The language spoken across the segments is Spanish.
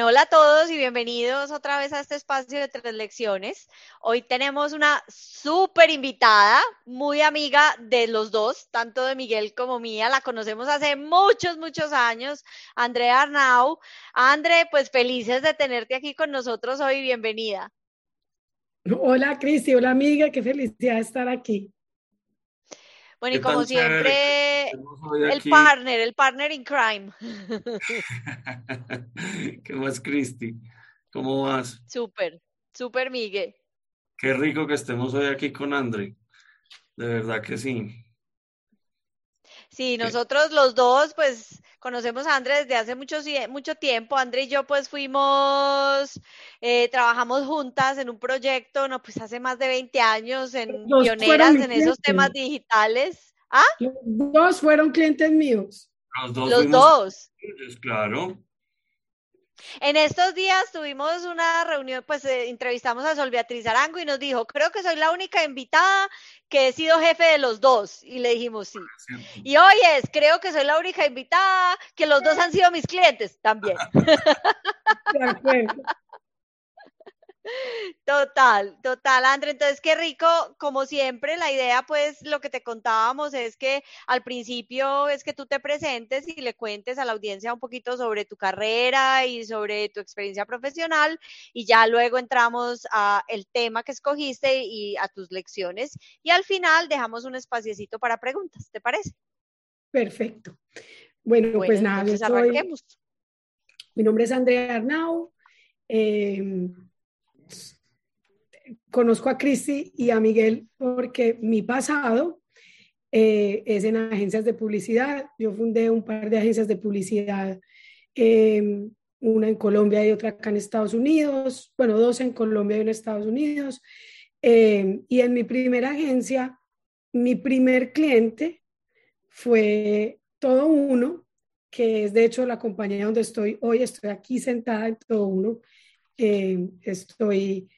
Hola a todos y bienvenidos otra vez a este espacio de tres lecciones. Hoy tenemos una súper invitada, muy amiga de los dos, tanto de Miguel como mía. La conocemos hace muchos, muchos años, Andrea Arnau. André, pues felices de tenerte aquí con nosotros hoy. Bienvenida. Hola, Cristi. Hola, amiga. Qué felicidad estar aquí. Bueno, y como siempre, el partner, el partner in crime. ¿Qué más, Cristi? ¿Cómo vas? Súper, súper, Miguel. Qué rico que estemos hoy aquí con André. De verdad que sí. Sí, nosotros los dos, pues, conocemos a André desde hace mucho, mucho tiempo. André y yo, pues, fuimos, eh, trabajamos juntas en un proyecto, no, pues, hace más de 20 años, en pioneras en esos temas digitales. ¿Ah? Los dos fueron clientes míos. Los dos. Los dos. Claro. En estos días tuvimos una reunión, pues eh, entrevistamos a Sol Beatriz Arango y nos dijo, creo que soy la única invitada que he sido jefe de los dos. Y le dijimos sí. Ah, y hoy es, creo que soy la única invitada que los dos han sido mis clientes también. Total, total, André. Entonces, qué rico, como siempre, la idea, pues, lo que te contábamos es que al principio es que tú te presentes y le cuentes a la audiencia un poquito sobre tu carrera y sobre tu experiencia profesional y ya luego entramos a el tema que escogiste y a tus lecciones y al final dejamos un espaciecito para preguntas, ¿te parece? Perfecto. Bueno, pues nada, Mi nombre es Andrea Arnau. Eh, conozco a Cristi y a Miguel porque mi pasado eh, es en agencias de publicidad. Yo fundé un par de agencias de publicidad, em, una en Colombia y otra acá en Estados Unidos, bueno, dos en Colombia y una en Estados Unidos. Em, y en mi primera agencia, mi primer cliente fue Todo Uno, que es de hecho la compañía donde estoy hoy. Estoy aquí sentada en Todo Uno. Em, estoy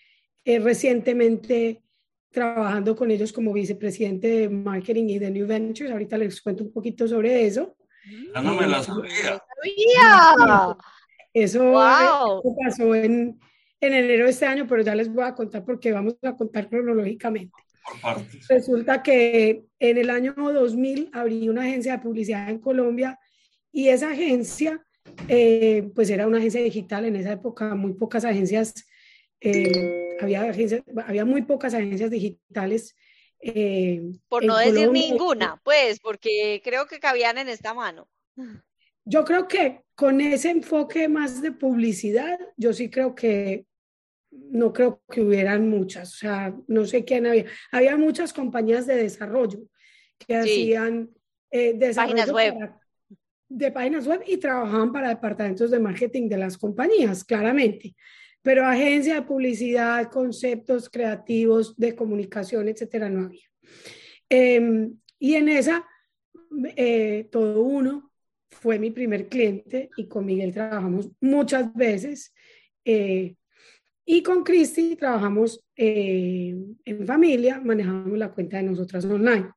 eh, recientemente trabajando con ellos como vicepresidente de marketing y de New Ventures. Ahorita les cuento un poquito sobre eso. Ah, no me la sabía. Eso, pasó en, en, enero de este año, pero ya les voy a contar porque vamos a contar cronológicamente. Resulta que en el año 2000 abrí una agencia de publicidad en Colombia y esa agencia, eh, pues era una agencia digital. En esa época muy pocas agencias eh, había, había muy pocas agencias digitales. Eh, Por no decir ninguna, pues, porque creo que cabían en esta mano. Yo creo que con ese enfoque más de publicidad, yo sí creo que no creo que hubieran muchas, o sea, no sé quién había. Había muchas compañías de desarrollo que hacían eh, páginas web. De páginas web y trabajaban para departamentos de marketing de las compañías, claramente pero agencia de publicidad, conceptos creativos de comunicación, etcétera, no había. Em, y en esa, eh, todo uno fue mi primer cliente y con Miguel trabajamos muchas veces. Eh, y con Cristi trabajamos eh, en familia, manejamos la cuenta de nosotras online.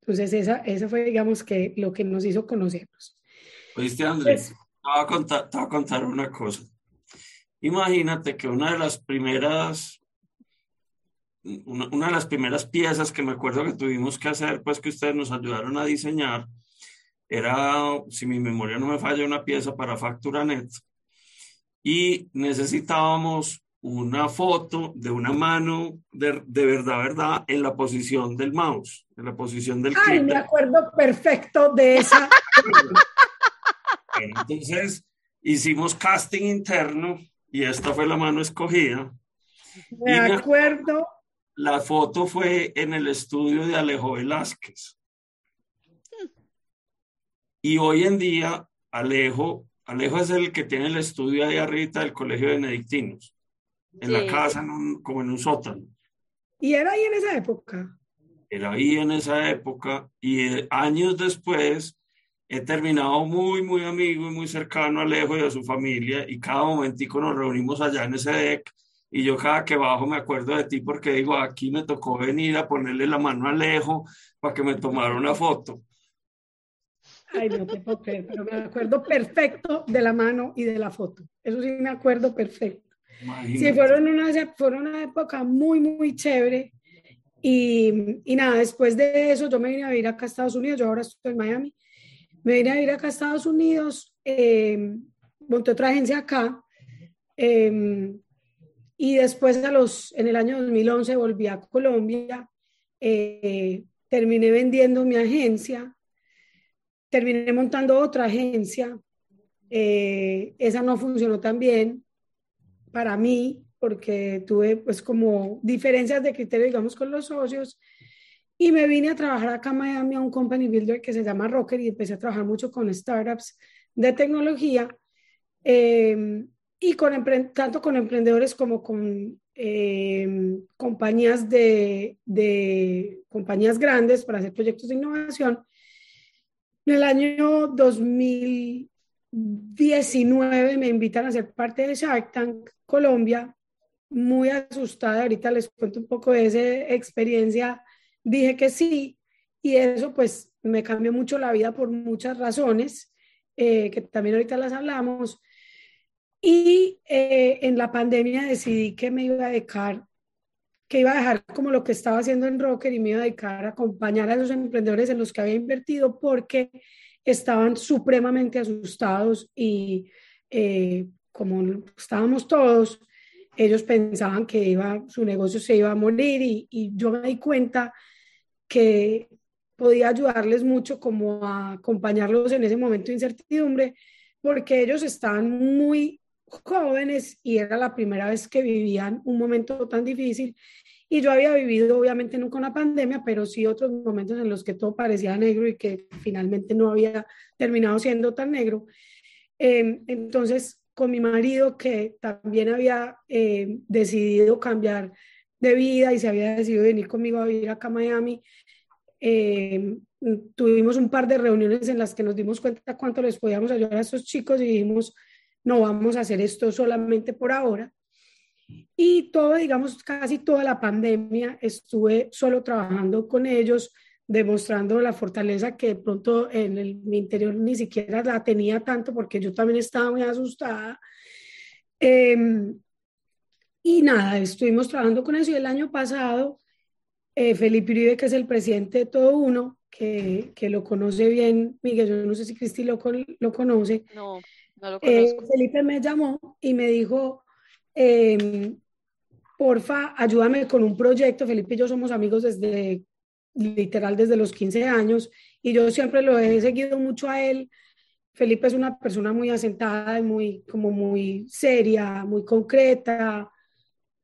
Entonces, esa, esa fue, digamos, que lo que nos hizo conocernos. Oíste, Andrés, pues te, voy a contar, te voy a contar una cosa. Imagínate que una de las primeras, una, de las primeras piezas que me acuerdo que tuvimos que hacer, pues que ustedes nos ayudaron a diseñar, era, si mi memoria no me falla, una pieza para FacturaNet. Y necesitábamos una foto de una mano de, de, verdad, verdad, en la posición del mouse, en la posición del Ay, me acuerdo perfecto de esa. Entonces, hicimos casting interno y esta fue la mano escogida. De acuerdo. La foto fue en el estudio de Alejo Velázquez. Y hoy en día, Alejo, Alejo es el que tiene el estudio ahí arriba del Colegio Benedictinos, en la casa, como en un sótano. ¿Y era ahí en esa época? Era ahí en esa época y años después he terminado muy, muy amigo y muy cercano a Alejo y a su familia y cada momentico nos reunimos allá en ese deck y yo cada que bajo me acuerdo de ti porque digo, aquí me tocó venir a ponerle la mano a Alejo para que me tomara una foto. Ay, no te puedo creer, pero me acuerdo perfecto de la mano y de la foto. Eso sí me acuerdo perfecto. Sí, fueron una, fueron una época muy, muy chévere. Y, y, nada, después de eso yo me vine a vivir acá a Estados Unidos, yo ahora estoy en Miami. Me vine a vivir acá a Estados Unidos, eh, monté otra agencia acá. Eh, y después a los, en el año 2011 volví a Colombia, eh, terminé vendiendo mi agencia, terminé montando otra agencia, eh, esa no funcionó tan bien para mí porque tuve pues como diferencias de criterio, digamos, con los socios y me vine a trabajar acá en Miami a un company builder que se llama Rocker y empecé a trabajar mucho con startups de tecnología. Eh, y con, tanto con emprendedores como con eh, compañías, de, de, compañías grandes para hacer proyectos de innovación. En el año 2019 me invitan a ser parte de Shark Tank Colombia, muy asustada, ahorita les cuento un poco de esa experiencia, dije que sí, y eso pues me cambió mucho la vida por muchas razones, eh, que también ahorita las hablamos, y eh, en la pandemia decidí que me iba a dedicar, que iba a dejar como lo que estaba haciendo en Rocker y me iba a dedicar a acompañar a esos emprendedores en los que había invertido porque estaban supremamente asustados y eh, como estábamos todos, ellos pensaban que iba, su negocio se iba a morir y, y yo me di cuenta que podía ayudarles mucho como a acompañarlos en ese momento de incertidumbre porque ellos estaban muy jóvenes y era la primera vez que vivían un momento tan difícil. Y yo había vivido, obviamente, nunca una pandemia, pero sí otros momentos en los que todo parecía negro y que finalmente no había terminado siendo tan negro. Em, entonces, con mi marido, que también había em, decidido cambiar de vida y se había decidido venir conmigo a vivir acá a Miami, em, tuvimos un par de reuniones en las que nos dimos cuenta cuánto les podíamos ayudar a estos chicos y dijimos, no vamos a hacer esto solamente por ahora. Y todo, digamos, casi toda la pandemia estuve solo trabajando con ellos, demostrando la fortaleza que de pronto en el, mi interior ni siquiera la tenía tanto porque yo también estaba muy asustada. Em, y nada, estuvimos trabajando con eso y el año pasado eh, Felipe Uribe, que es el presidente de Todo Uno, que, que, lo conoce bien, Miguel, yo no sé si Cristi lo, lo conoce. No. Eh, Felipe me llamó y me dijo, em, porfa, ayúdame con un proyecto. Felipe y yo somos amigos desde, literal, desde los 15 años y yo siempre lo he seguido mucho a él. Felipe es una persona muy asentada muy, como muy seria, muy concreta,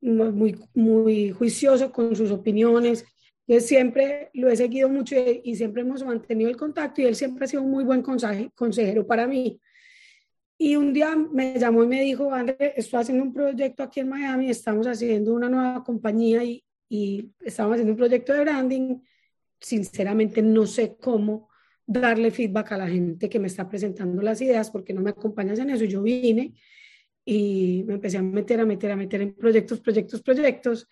muy, muy juicioso con sus opiniones. Yo siempre lo he seguido mucho y, siempre hemos mantenido el contacto y él siempre ha sido un muy buen consejero para mí. Y un día me llamó y me dijo, André, estoy haciendo un proyecto aquí en Miami, estamos haciendo una nueva compañía y, y estamos haciendo un proyecto de branding. Sinceramente no sé cómo darle feedback a la gente que me está presentando las ideas porque no me acompañas en eso. Yo vine y me empecé a meter, a meter, a meter en proyectos, proyectos, proyectos.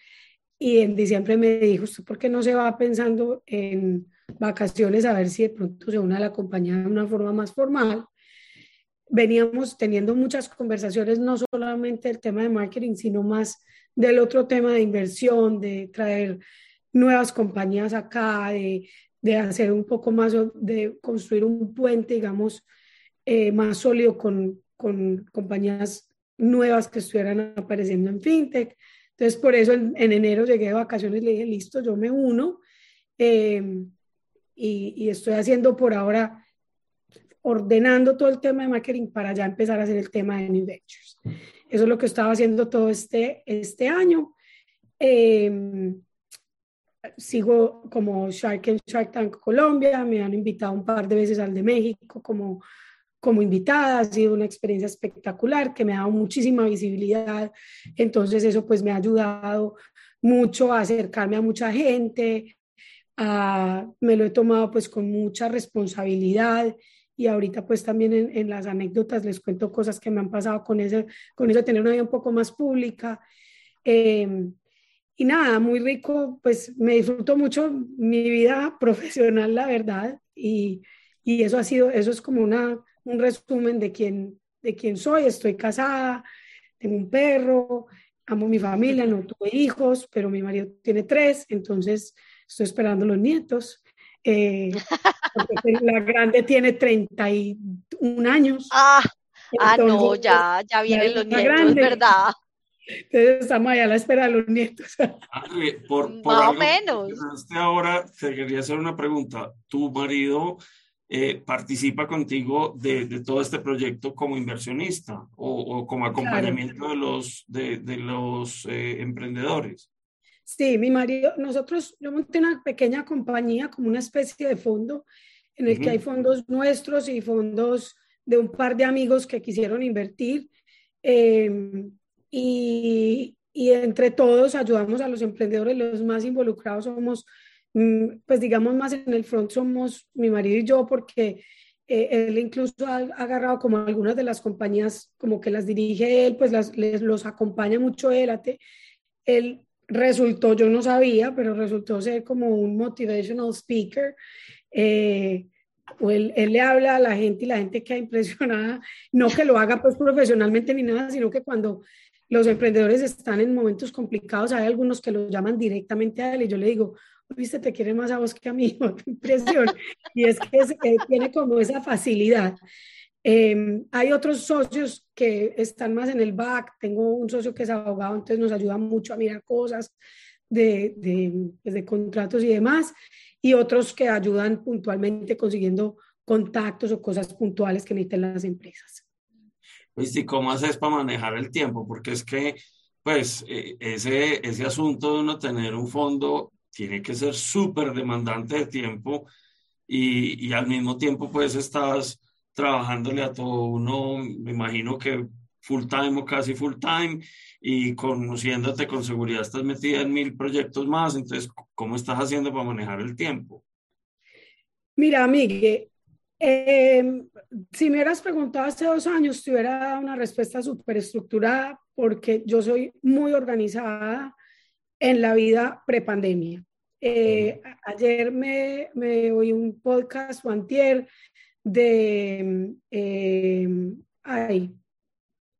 Y en diciembre me dijo, ¿usted por qué no se va pensando en vacaciones a ver si de pronto se une a la compañía de una forma más formal? veníamos teniendo muchas conversaciones, no solamente del tema de marketing, sino más del otro tema de inversión, de traer nuevas compañías acá, de, de hacer un poco más, de construir un puente, digamos, eh, más sólido con, con, compañías nuevas que estuvieran apareciendo en FinTech. Entonces, por eso en, enero llegué de vacaciones le dije, listo, yo me uno. Eh, y, y estoy haciendo por ahora ordenando todo el tema de marketing para ya empezar a hacer el tema de New Ventures. Eso es lo que estaba haciendo todo este, este año. Em, sigo como Shark en Shark Tank Colombia, me han invitado un par de veces al de México como, como invitada, ha sido una experiencia espectacular que me ha dado muchísima visibilidad, entonces eso pues me ha ayudado mucho a acercarme a mucha gente, me lo he tomado pues con mucha responsabilidad. Y ahorita pues también en, las anécdotas les cuento cosas que me han pasado con eso, con eso de tener una vida un poco más pública. Em, y nada, muy rico, pues me disfruto mucho mi vida profesional, la verdad, y, y eso ha sido, eso es como una, un resumen de quién, de quién soy. Estoy casada, tengo un perro, amo mi familia, no tuve hijos, pero mi marido tiene tres, entonces estoy esperando los nietos. Eh, la grande tiene 31 años. Ah, ah no, ya, ya vienen los nietos, ¿verdad? Entonces estamos allá a la espera de los nietos. por, por Más o menos. Ahora te quería hacer una pregunta. ¿Tu marido eh, participa contigo de, de, todo este proyecto como inversionista o, o como acompañamiento de los, de, de los eh, emprendedores? Sí, mi marido, nosotros, yo monté una pequeña compañía como una especie de fondo en el que hay fondos nuestros y fondos de un par de amigos que quisieron invertir. Em, y, y, entre todos ayudamos a los emprendedores, los más involucrados somos pues digamos más en el front somos mi marido y yo porque eh, él incluso ha, agarrado como algunas de las compañías como que las dirige él, pues las, les, los acompaña mucho él. Él resultó, yo no sabía, pero resultó ser como un motivational speaker. Eh, él, él, le habla a la gente y la gente queda impresionada, no que lo haga pues profesionalmente ni nada, sino que cuando los emprendedores están en momentos complicados, hay algunos que lo llaman directamente a él y yo le digo, viste, te quiere más a vos que a mí, impresión. y es que eh, tiene como esa facilidad. Em, hay otros socios que están más en el back. Tengo un socio que es abogado, entonces nos ayuda mucho a mirar cosas de, de, pues, de contratos y demás. Y otros que ayudan puntualmente consiguiendo contactos o cosas puntuales que necesitan las empresas. ¿Y cómo haces para manejar el tiempo? Porque es que, pues, eh, ese, ese asunto de uno tener un fondo tiene que ser súper demandante de tiempo y, y, al mismo tiempo pues estás trabajándole a todo uno, me imagino que full time o casi full time y conociéndote con seguridad estás metida en mil proyectos más, entonces, ¿cómo estás haciendo para manejar el tiempo? Mira, Miguel, em, si me hubieras preguntado hace dos años, te hubiera dado una respuesta súper estructurada porque yo soy muy organizada en la vida prepandemia. Eh, ayer me, me, oí un podcast o antier de eh, ay,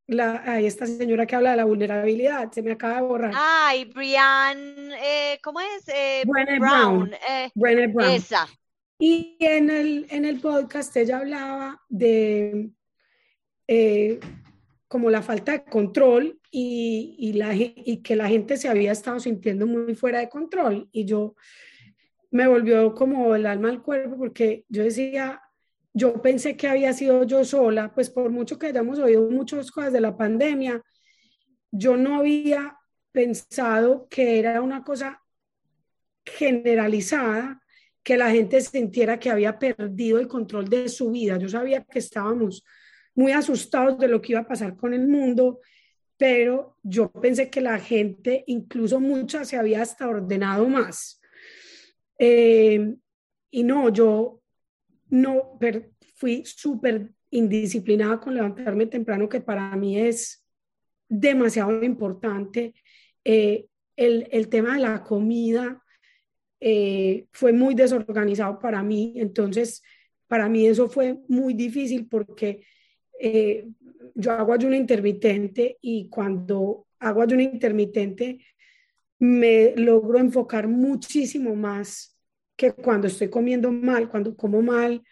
la, esta señora que habla de la vulnerabilidad, se me acaba de borrar. Ay, Brian, eh, ¿cómo es? Eh, Brown. Brown. Eh, Brown. Esa. Y en el, en el podcast ella hablaba de como la falta de control y, y, la, y que la gente se había estado sintiendo muy fuera de control. Y yo me volvió como el alma al cuerpo porque yo decía, yo pensé que había sido yo sola, pues por mucho que hayamos oído muchas cosas de la pandemia, yo no había pensado que era una cosa generalizada, que la gente sintiera que había perdido el control de su vida. Yo sabía que estábamos muy asustados de lo que iba a pasar con el mundo, pero yo pensé que la gente, incluso mucha, se había hasta ordenado más. Eh, y no, yo no fui súper indisciplinada con levantarme temprano, que para mí es demasiado importante. Eh, el, el, tema de la comida eh, fue muy desorganizado para mí, entonces para mí eso fue muy difícil porque eh, yo hago ayuno intermitente y cuando hago ayuno intermitente me logro enfocar muchísimo más que cuando estoy comiendo mal, cuando como mal,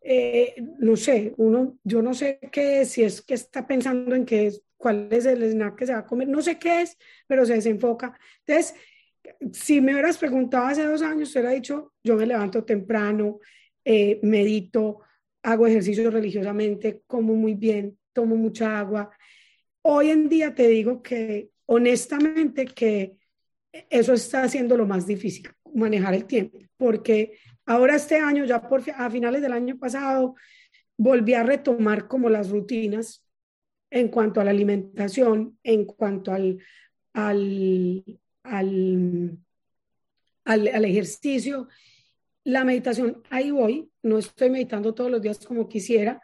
eh, no sé, uno, yo no sé qué es, si es que está pensando en qué es, cuál es el snack que se va a comer, no sé qué es, pero se desenfoca. Entonces, si me hubieras preguntado hace dos años, hubiera dicho, yo me levanto temprano, eh, medito, hago ejercicio religiosamente, como muy bien, tomo mucha agua. Hoy en día te digo que honestamente que eso está haciendo lo más difícil, manejar el tiempo, porque ahora este año, ya por, a finales del año pasado, volví a retomar como las rutinas en cuanto a la alimentación, en cuanto al, al, al, al, al ejercicio la meditación, ahí voy, no estoy meditando todos los días como quisiera,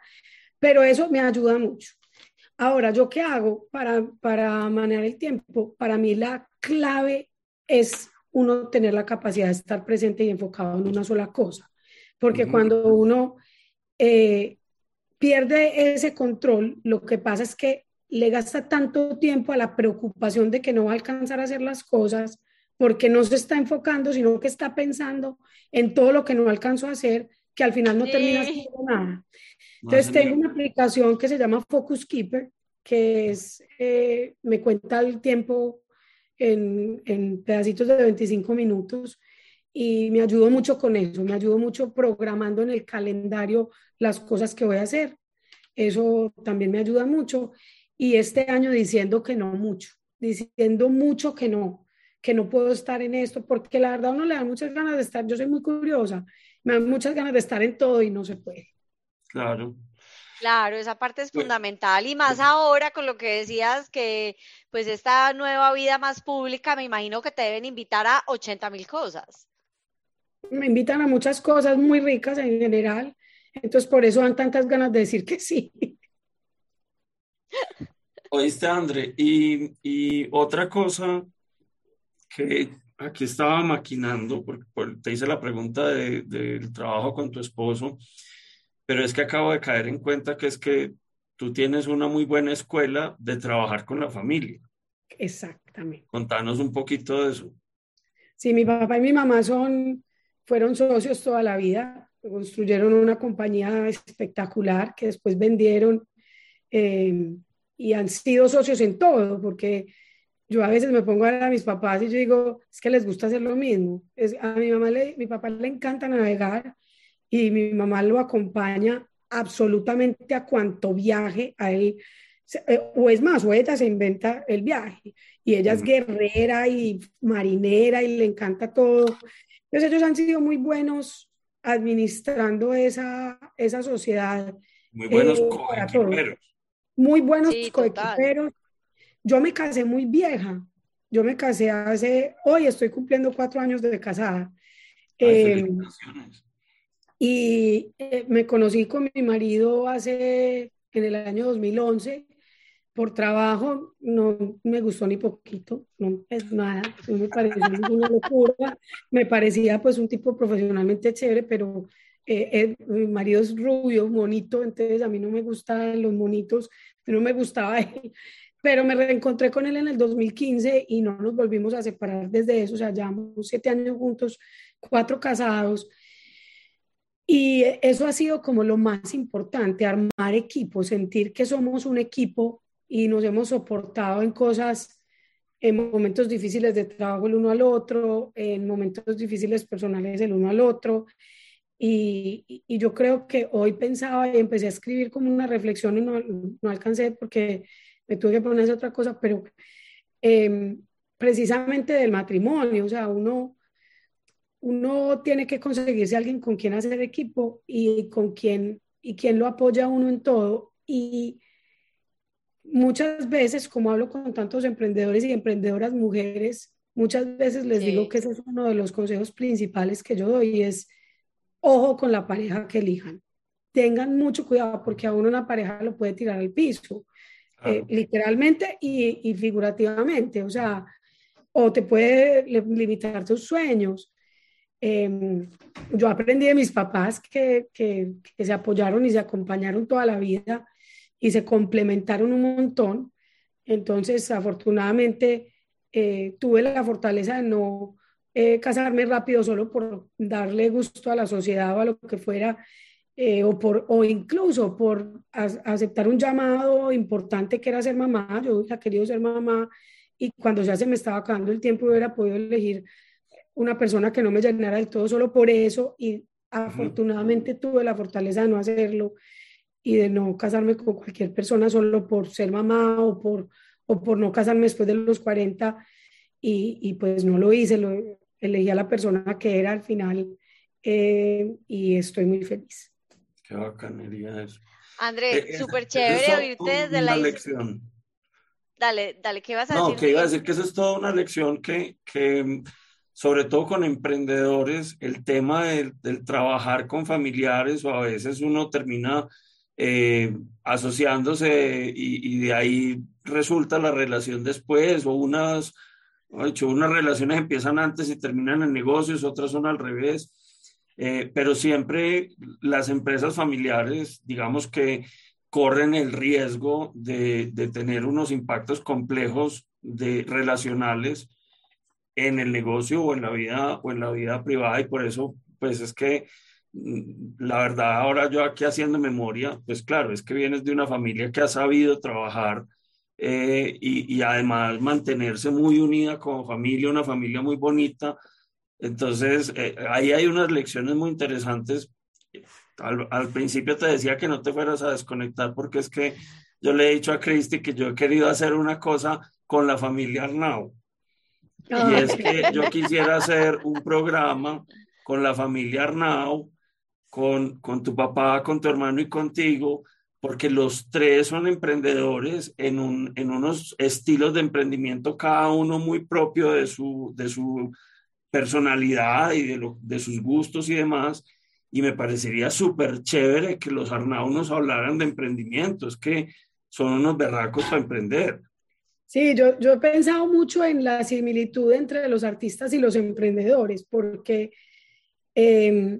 pero eso me ayuda mucho. Ahora, ¿yo qué hago para, para manejar el tiempo? Para mí la clave es uno tener la capacidad de estar presente y enfocado en una sola cosa, porque cuando uno eh, pierde ese control. Lo que pasa es que le gasta tanto tiempo a la preocupación de que no va a alcanzar a hacer las cosas porque no se está enfocando, sino que está pensando en todo lo que no alcanzó a hacer, que al final no termina haciendo nada. Entonces tengo una aplicación que se llama Focus Keeper, que es, eh, me cuenta el tiempo en, en, pedacitos de 25 minutos y me ayudó mucho con eso, me ayudó mucho programando en el calendario las cosas que voy a hacer. Eso también me ayuda mucho. Y este año diciendo que no mucho, diciendo mucho que no, que no puedo estar en esto, porque la verdad uno le da muchas ganas de estar, yo soy muy curiosa, me dan muchas ganas de estar en todo y no se puede. Claro. Claro, esa parte es fundamental y más ahora con lo que decías que pues esta nueva vida más pública, me imagino que te deben invitar a 80 mil cosas. Me invitan a muchas cosas muy ricas en general, entonces por eso dan tantas ganas de decir que sí. Oíste, André, y, y otra cosa que aquí estaba maquinando, porque, te hice la pregunta del trabajo con tu esposo, pero es que acabo de caer en cuenta que es que tú tienes una muy buena escuela de trabajar con la familia. Exactamente. Contanos un poquito de eso. Sí, mi papá y mi mamá son, fueron socios toda la vida, construyeron una compañía espectacular que después vendieron eh, y han sido socios en todo, porque yo a veces me pongo a ver a mis papás y yo digo, es que les gusta hacer lo mismo. Es, a mi mamá, le, mi papá le encanta navegar y mi mamá lo acompaña absolutamente a cuanto viaje a él. Eh, o es más, o ella se inventa el viaje. Y ella es guerrera y marinera y le encanta todo. Entonces ellos han sido muy buenos administrando esa, esa sociedad. Muy buenos eh, Muy buenos sí, yo me casé muy vieja. Yo me casé hace, hoy estoy cumpliendo cuatro años de casada. Eh, y eh, me conocí con mi marido hace, en el año 2011, por trabajo, no me gustó ni poquito, no es nada, no me pareció ninguna locura, me parecía pues un tipo profesionalmente chévere, pero eh, mi marido es rubio, bonito, entonces a mí no me gustan los monitos, no me gustaba él pero me reencontré con él en el 2015 y no nos volvimos a separar desde eso, o sea, llevamos siete años juntos, cuatro casados. Y eso ha sido como lo más importante, armar equipo, sentir que somos un equipo y nos hemos soportado en cosas, en momentos difíciles de trabajo el uno al otro, en momentos difíciles personales el uno al otro. Y, y yo creo que hoy pensaba y empecé a escribir como una reflexión y no, no alcancé porque me tuve que poner otra cosa, pero em, precisamente del matrimonio, o sea, uno, uno tiene que conseguirse alguien con quien hacer equipo y con quien, y quien lo apoya a uno en todo. Y muchas veces, como hablo con tantos emprendedores y emprendedoras mujeres, muchas veces les digo que ese es uno de los consejos principales que yo doy, es ojo con la pareja que elijan. Tengan mucho cuidado porque a uno una pareja lo puede tirar al piso eh, literalmente y, figurativamente, o sea, o te puede limitar tus sueños. Em, yo aprendí de mis papás que, que, se apoyaron y se acompañaron toda la vida y se complementaron un montón. Entonces, afortunadamente, eh, tuve la fortaleza de no eh, casarme rápido solo por darle gusto a la sociedad o a lo que fuera, eh, o, por, o incluso por aceptar un llamado importante que era ser mamá. Yo hubiera querido ser mamá y cuando ya se me estaba acabando el tiempo hubiera podido elegir una persona que no me llenara del todo solo por eso y afortunadamente tuve la fortaleza de no hacerlo y de no casarme con cualquier persona solo por ser mamá o por, o por no casarme después de los 40 y, y pues no lo hice, lo, elegí a la persona que era al final eh, y estoy muy feliz. Qué bacanería eso. André, eh, súper chévere oírte desde la lección. Dale, dale, ¿qué vas a decir? No, que iba a decir que eso es toda una lección que, que sobre todo con emprendedores, el tema del, trabajar con familiares o a veces uno termina eh, asociándose y, de ahí resulta la relación después o unas, hecho, unas relaciones empiezan antes y terminan en negocios, otras son al revés eh, pero siempre las empresas familiares, digamos que corren el riesgo de, de tener unos impactos complejos de relacionales en el negocio o en la vida o en la vida privada y por eso pues es que mm, la verdad ahora yo aquí haciendo memoria pues claro es que vienes de una familia que ha sabido trabajar eh, y, y, además mantenerse muy unida como familia una familia muy bonita entonces eh, ahí hay unas lecciones muy interesantes. Al, al, principio te decía que no te fueras a desconectar porque es que yo le he dicho a Cristi que yo he querido hacer una cosa con la familia Arnau. Y es que yo quisiera hacer un programa con la familia Arnau, con, con tu papá, con tu hermano y contigo, porque los tres son emprendedores en, un, en unos estilos de emprendimiento, cada uno muy propio de su, de su personalidad y de, lo, de sus gustos y demás. Y me parecería súper chévere que los Arnau nos hablaran de emprendimiento, es que son unos berracos para emprender. Sí, yo, yo he pensado mucho en la similitud entre los artistas y los emprendedores, porque eh,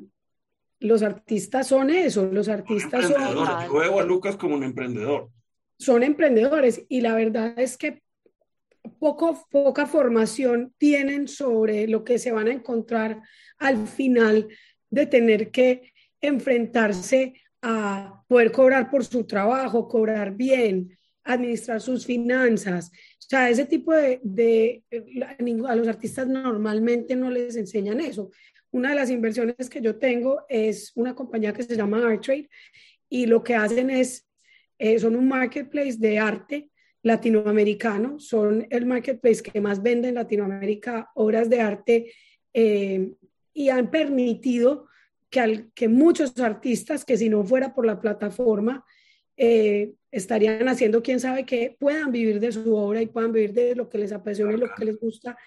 los artistas son eso, los artistas son... Yo veo a Lucas como un emprendedor. Son emprendedores y la verdad es que poco, poca formación tienen sobre lo que se van a encontrar al final de tener que enfrentarse a poder cobrar por su trabajo, cobrar bien, administrar sus finanzas. O sea, ese tipo de, de, a los artistas normalmente no les enseñan eso. Una de las inversiones que yo tengo es una compañía que se llama ArtTrade y lo que hacen es, eh, son un marketplace de arte latinoamericano, son el marketplace que más vende en Latinoamérica obras de arte eh, y han permitido que, al, que muchos artistas que si no fuera por la plataforma eh, estarían haciendo quién sabe qué, puedan vivir de su obra y puedan vivir de lo que les apasiona y lo que les gusta.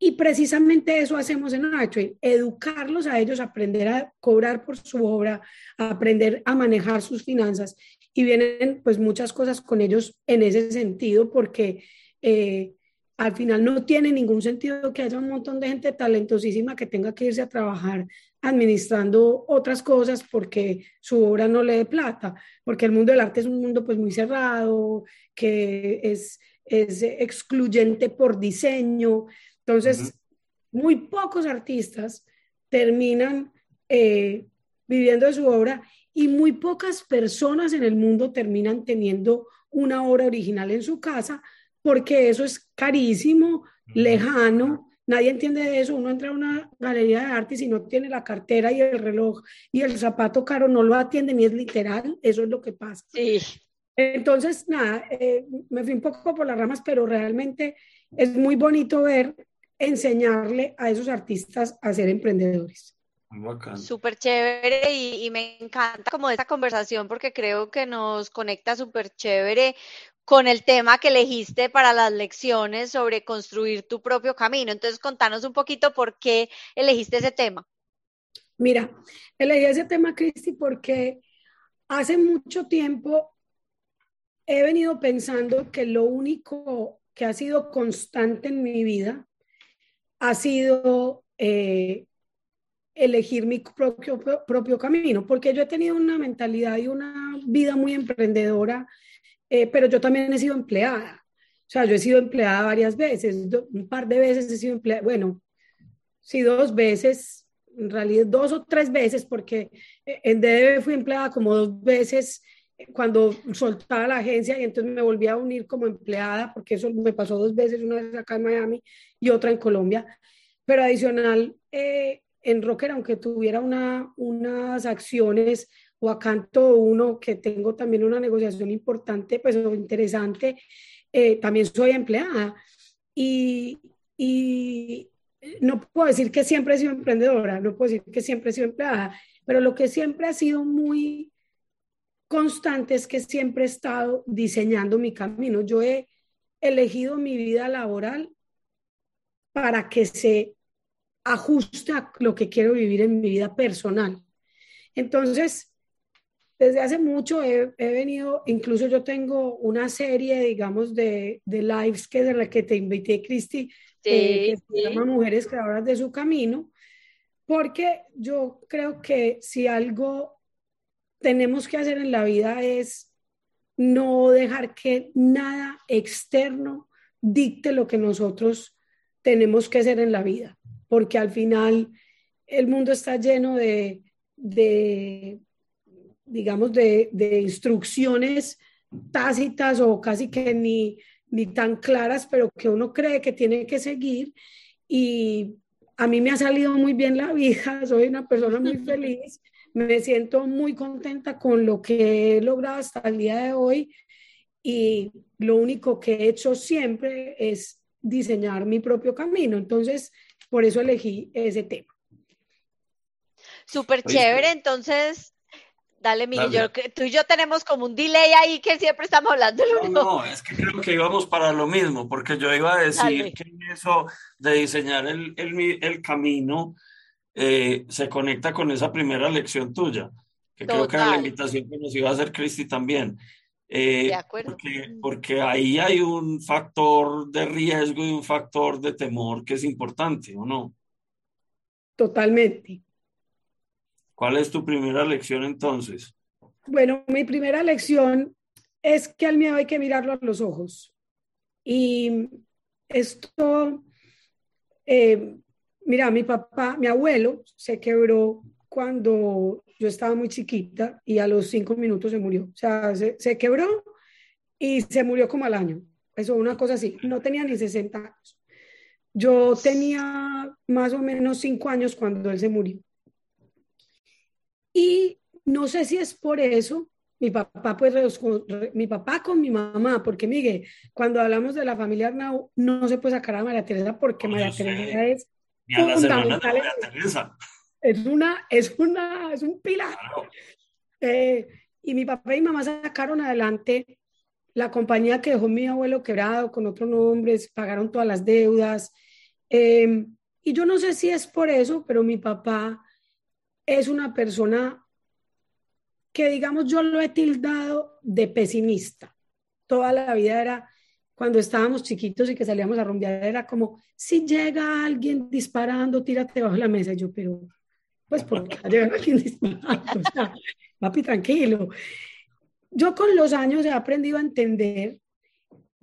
Y precisamente eso hacemos en ArtTrade, educarlos a ellos, aprender a cobrar por su obra, aprender a manejar sus finanzas. Y vienen pues muchas cosas con ellos en ese sentido, porque eh, al final no tiene ningún sentido que haya un montón de gente talentosísima que tenga que irse a trabajar administrando otras cosas porque su obra no le dé plata, porque el mundo del arte es un mundo pues muy cerrado, que es, es excluyente por diseño. Entonces, muy pocos artistas terminan eh, viviendo de su obra y muy pocas personas en el mundo terminan teniendo una obra original en su casa porque eso es carísimo, lejano, nadie entiende de eso. Uno entra a una galería de arte y si no tiene la cartera y el reloj y el zapato caro, no lo atiende ni es literal, eso es lo que pasa. Sí. Entonces, nada, eh, me fui un poco por las ramas, pero realmente es muy bonito ver enseñarle a esos artistas a ser emprendedores. Súper chévere y, y, me encanta como esta conversación porque creo que nos conecta súper chévere con el tema que elegiste para las lecciones sobre construir tu propio camino. Entonces, contanos un poquito por qué elegiste ese tema. Mira, elegí ese tema, Cristi, porque hace mucho tiempo he venido pensando que lo único que ha sido constante en mi vida ha sido eh, elegir mi propio, propio camino, porque yo he tenido una mentalidad y una vida muy emprendedora eh, pero yo también he sido empleada. O sea, yo he sido empleada varias veces, un par de veces he sido empleada, bueno, sí, dos veces, en realidad dos o tres veces, porque en DDB fui empleada como dos veces cuando soltaba la agencia y entonces me volví a unir como empleada, porque eso me pasó dos veces, una vez acá en Miami y otra en Colombia. Pero adicional, eh, en Rocker, aunque tuviera una, unas acciones o a Canto uno, que tengo también una negociación importante, pues interesante, eh, también soy empleada. Y, y no puedo decir que siempre he sido emprendedora, no puedo decir que siempre he sido empleada, pero lo que siempre ha sido muy constante es que siempre he estado diseñando mi camino. Yo he elegido mi vida laboral para que se ajuste a lo que quiero vivir en mi vida personal. Entonces, desde hace mucho he, venido, incluso yo tengo una serie, digamos, de, de lives que de la que te invité, Cristi, eh, que se llama Mujeres Creadoras de su Camino, porque yo creo que si algo tenemos que hacer en la vida es no dejar que nada externo dicte lo que nosotros tenemos que hacer en la vida, porque al final el mundo está lleno de, digamos, de, de, instrucciones tácitas o casi que ni, ni tan claras, pero que uno cree que tiene que seguir. Y a mí me ha salido muy bien la vida, soy una persona muy feliz, me siento muy contenta con lo que he logrado hasta el día de hoy y lo único que he hecho siempre es diseñar mi propio camino. Entonces, por eso elegí ese tema. Súper chévere, entonces, dale, Miguel, yo, tú y yo tenemos como un delay ahí que siempre estamos hablando. No, no, es que creo que íbamos para lo mismo, porque yo iba a decir que eso de diseñar el, el, el camino eh, se conecta con esa primera lección tuya, que creo que era la invitación que nos iba a hacer Cristi también. Eh, de acuerdo. Porque, porque ahí hay un factor de riesgo y un factor de temor que es importante, ¿o no? Totalmente. ¿Cuál es tu primera lección entonces? Bueno, mi primera lección es que al miedo hay que mirarlo a los ojos. Y esto, eh, mira, mi papá, mi abuelo se quebró cuando yo estaba muy chiquita y a los cinco minutos se murió. O sea, se, quebró y se murió como al año. Eso, una cosa así. No tenía ni 60 años. Yo tenía más o menos cinco años cuando él se murió. Y no sé si es por eso, mi papá, pues, mi papá con mi mamá, porque Miguel, cuando hablamos de la familia Arnau, no se puede sacar a María Teresa porque María Teresa es fundamental. Es una, es una, es un pilar. Eh, y mi papá y mamá sacaron adelante la compañía que dejó mi abuelo quebrado con otros nombres, pagaron todas las deudas. Eh, y yo no sé si es por eso, pero mi papá es una persona que, digamos, yo lo he tildado de pesimista. Toda la vida era, cuando estábamos chiquitos y que salíamos a rumbear, era como, si llega alguien disparando, tírate bajo la mesa. yo, pero, pues, ¿por qué llega alguien disparando? O sea, papi, tranquilo. Yo con los años he aprendido a entender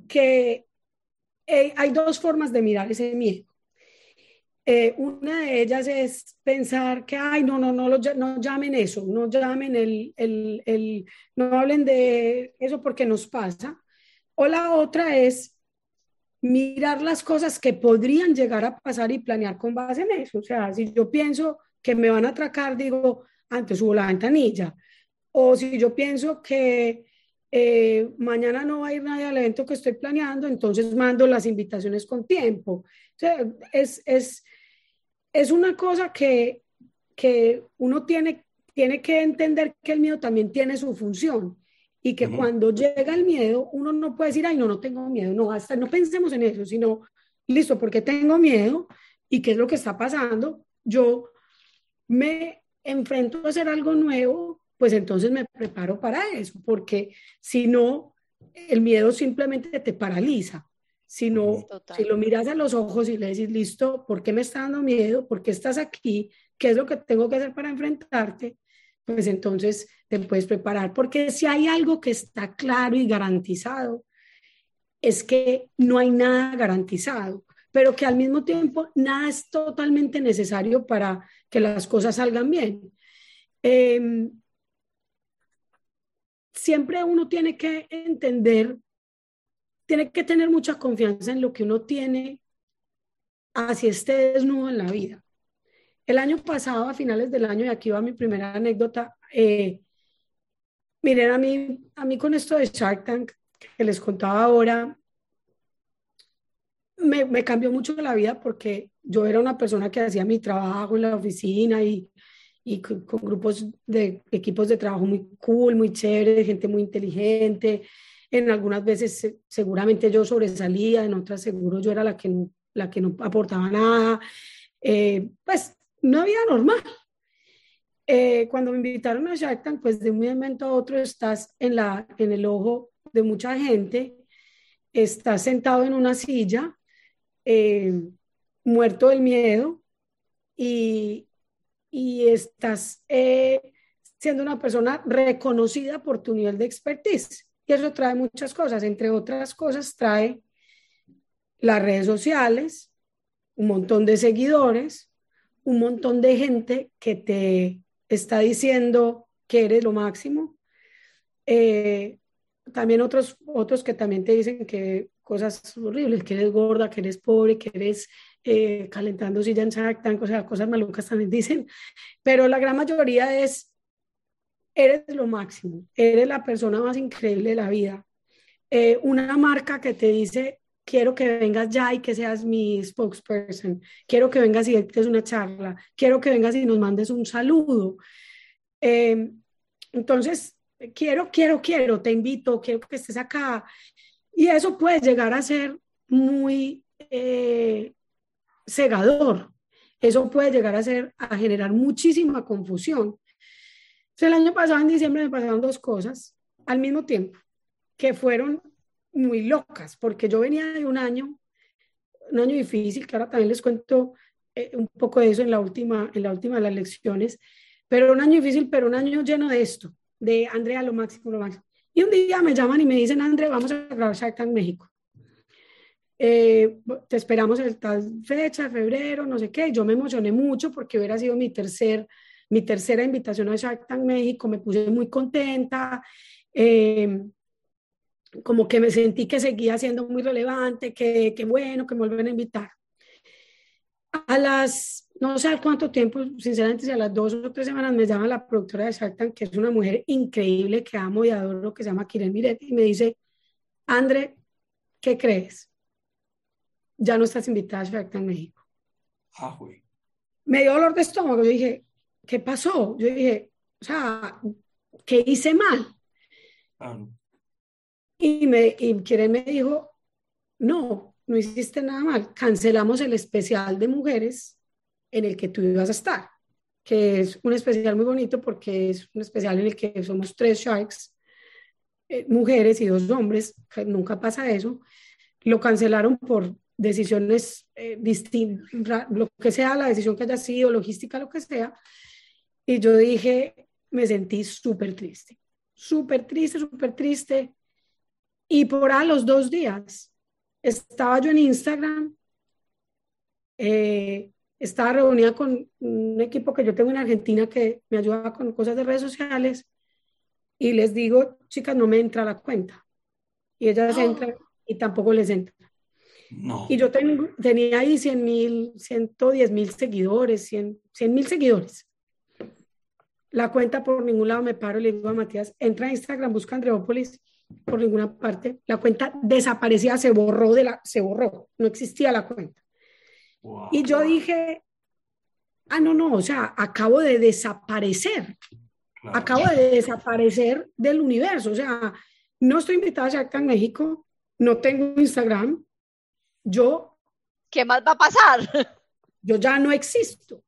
que eh, hay dos formas de mirar ese miedo. Eh, una de ellas es pensar que, ay, no, no, no, no llamen eso, no llamen el, el, el, no hablen de eso porque nos pasa. O la otra es mirar las cosas que podrían llegar a pasar y planear con base en eso. O sea, si yo pienso que me van a atracar, digo, antes subo la ventanilla. O si yo pienso que eh, mañana no va a ir nadie al evento que estoy planeando, entonces mando las invitaciones con tiempo. O sea, es, es, es una cosa que, que uno tiene, tiene que entender que el miedo también tiene su función y que cuando llega el miedo, uno no puede decir, ay, no, no tengo miedo, no, hasta no pensemos en eso, sino, listo, porque tengo miedo y qué es lo que está pasando, yo me enfrento a hacer algo nuevo, pues entonces me preparo para eso, porque si no, el miedo simplemente te paraliza sino si lo miras a los ojos y le dices, listo, ¿por qué me está dando miedo? ¿Por qué estás aquí? ¿Qué es lo que tengo que hacer para enfrentarte? Pues entonces te puedes preparar, porque si hay algo que está claro y garantizado, es que no hay nada garantizado, pero que al mismo tiempo nada es totalmente necesario para que las cosas salgan bien. Em, siempre uno tiene que entender tiene que tener mucha confianza en lo que uno tiene así esté desnudo en la vida. El año pasado, a finales del año, y aquí va mi primera anécdota, eh, miren, a mí, a mí con esto de Shark Tank que les contaba ahora, me, me cambió mucho la vida porque yo era una persona que hacía mi trabajo en la oficina y, y con, con, grupos de equipos de trabajo muy cool, muy chévere, gente muy inteligente, en algunas veces seguramente yo sobresalía, en otras seguro yo era la que no, la que no aportaba nada. Eh, pues una vida normal. Eh, cuando me invitaron a Shark Tank, pues de un momento a otro estás en, la, en el ojo de mucha gente, estás sentado en una silla, eh, muerto del miedo, y, y estás eh, siendo una persona reconocida por tu nivel de expertise. Y eso trae muchas cosas, entre otras cosas trae las redes sociales, un montón de seguidores, un montón de gente que te está diciendo que eres lo máximo. Eh, también otros, otros que también te dicen que cosas horribles, que eres gorda, que eres pobre, que eres eh, calentando silla en Shark o sea, cosas malucas también dicen, pero la gran mayoría es, eres lo máximo, eres la persona más increíble de la vida. Eh, una marca que te dice, quiero que vengas ya y que seas mi spokesperson, quiero que vengas y des una charla, quiero que vengas y nos mandes un saludo. Eh, entonces, quiero, quiero, quiero, te invito, quiero que estés acá. Y eso puede llegar a ser muy eh, cegador. Eso puede llegar a ser, a generar muchísima confusión. el año pasado, en diciembre, me pasaron dos cosas al mismo tiempo, que fueron muy locas, porque yo venía de un año, un año difícil, que ahora también les cuento eh, un poco de eso en la última, en la última de las lecciones, pero un año difícil, pero un año lleno de esto, de Andrea, lo máximo, lo máximo. Y un día me llaman y me dicen, Andrea, vamos a grabar Shark Tank México. Eh, te esperamos en tal fecha, febrero, no sé qué. Yo me emocioné mucho porque hubiera sido mi, tercer, mi tercera invitación a Shark Tank México. Me puse muy contenta. Eh, como que me sentí que seguía siendo muy relevante, que, que bueno, que me vuelven a invitar. A las, no sé cuánto tiempo, sinceramente, si a las dos o tres semanas me llama la productora de Shark Tank, que es una mujer increíble que amo y adoro, que se llama Kiren Miret, y me dice, André, ¿qué crees? Ya no estás invitada a Shark Tank México. Ah, me dio dolor de estómago. Yo dije, ¿qué pasó? Yo dije, o sea, ¿qué hice mal? Y, me, y Kiren me dijo, no, no hiciste nada mal, cancelamos el especial de mujeres en el que tú ibas a estar, que es un especial muy bonito porque es un especial en el que somos tres sharks, eh, mujeres y dos hombres, nunca pasa eso, lo cancelaron por decisiones eh, distintas, lo que sea la decisión que haya sido, logística, lo que sea, y yo dije, me sentí súper triste, súper triste, súper triste, y por a los dos días estaba yo en Instagram, eh, estaba reunida con un equipo que yo tengo en Argentina que me ayuda con cosas de redes sociales y les digo, chicas, no me entra la cuenta. Y ellas entran y tampoco les entra. Y yo tenía ahí 100 mil, 110 mil seguidores, 100 mil seguidores. La cuenta por ningún lado me paro, le digo a Matías, entra a Instagram, busca Andreópolis por ninguna parte. La cuenta desaparecía, se borró, de la, se borró, no existía la cuenta. Y yo dije, ah, no, no, o sea, acabo de desaparecer. Acabo de desaparecer del universo. O sea, no estoy invitada a Shark Tank México, no tengo Instagram. Yo. ¿Qué más va a pasar? Yo ya no existo.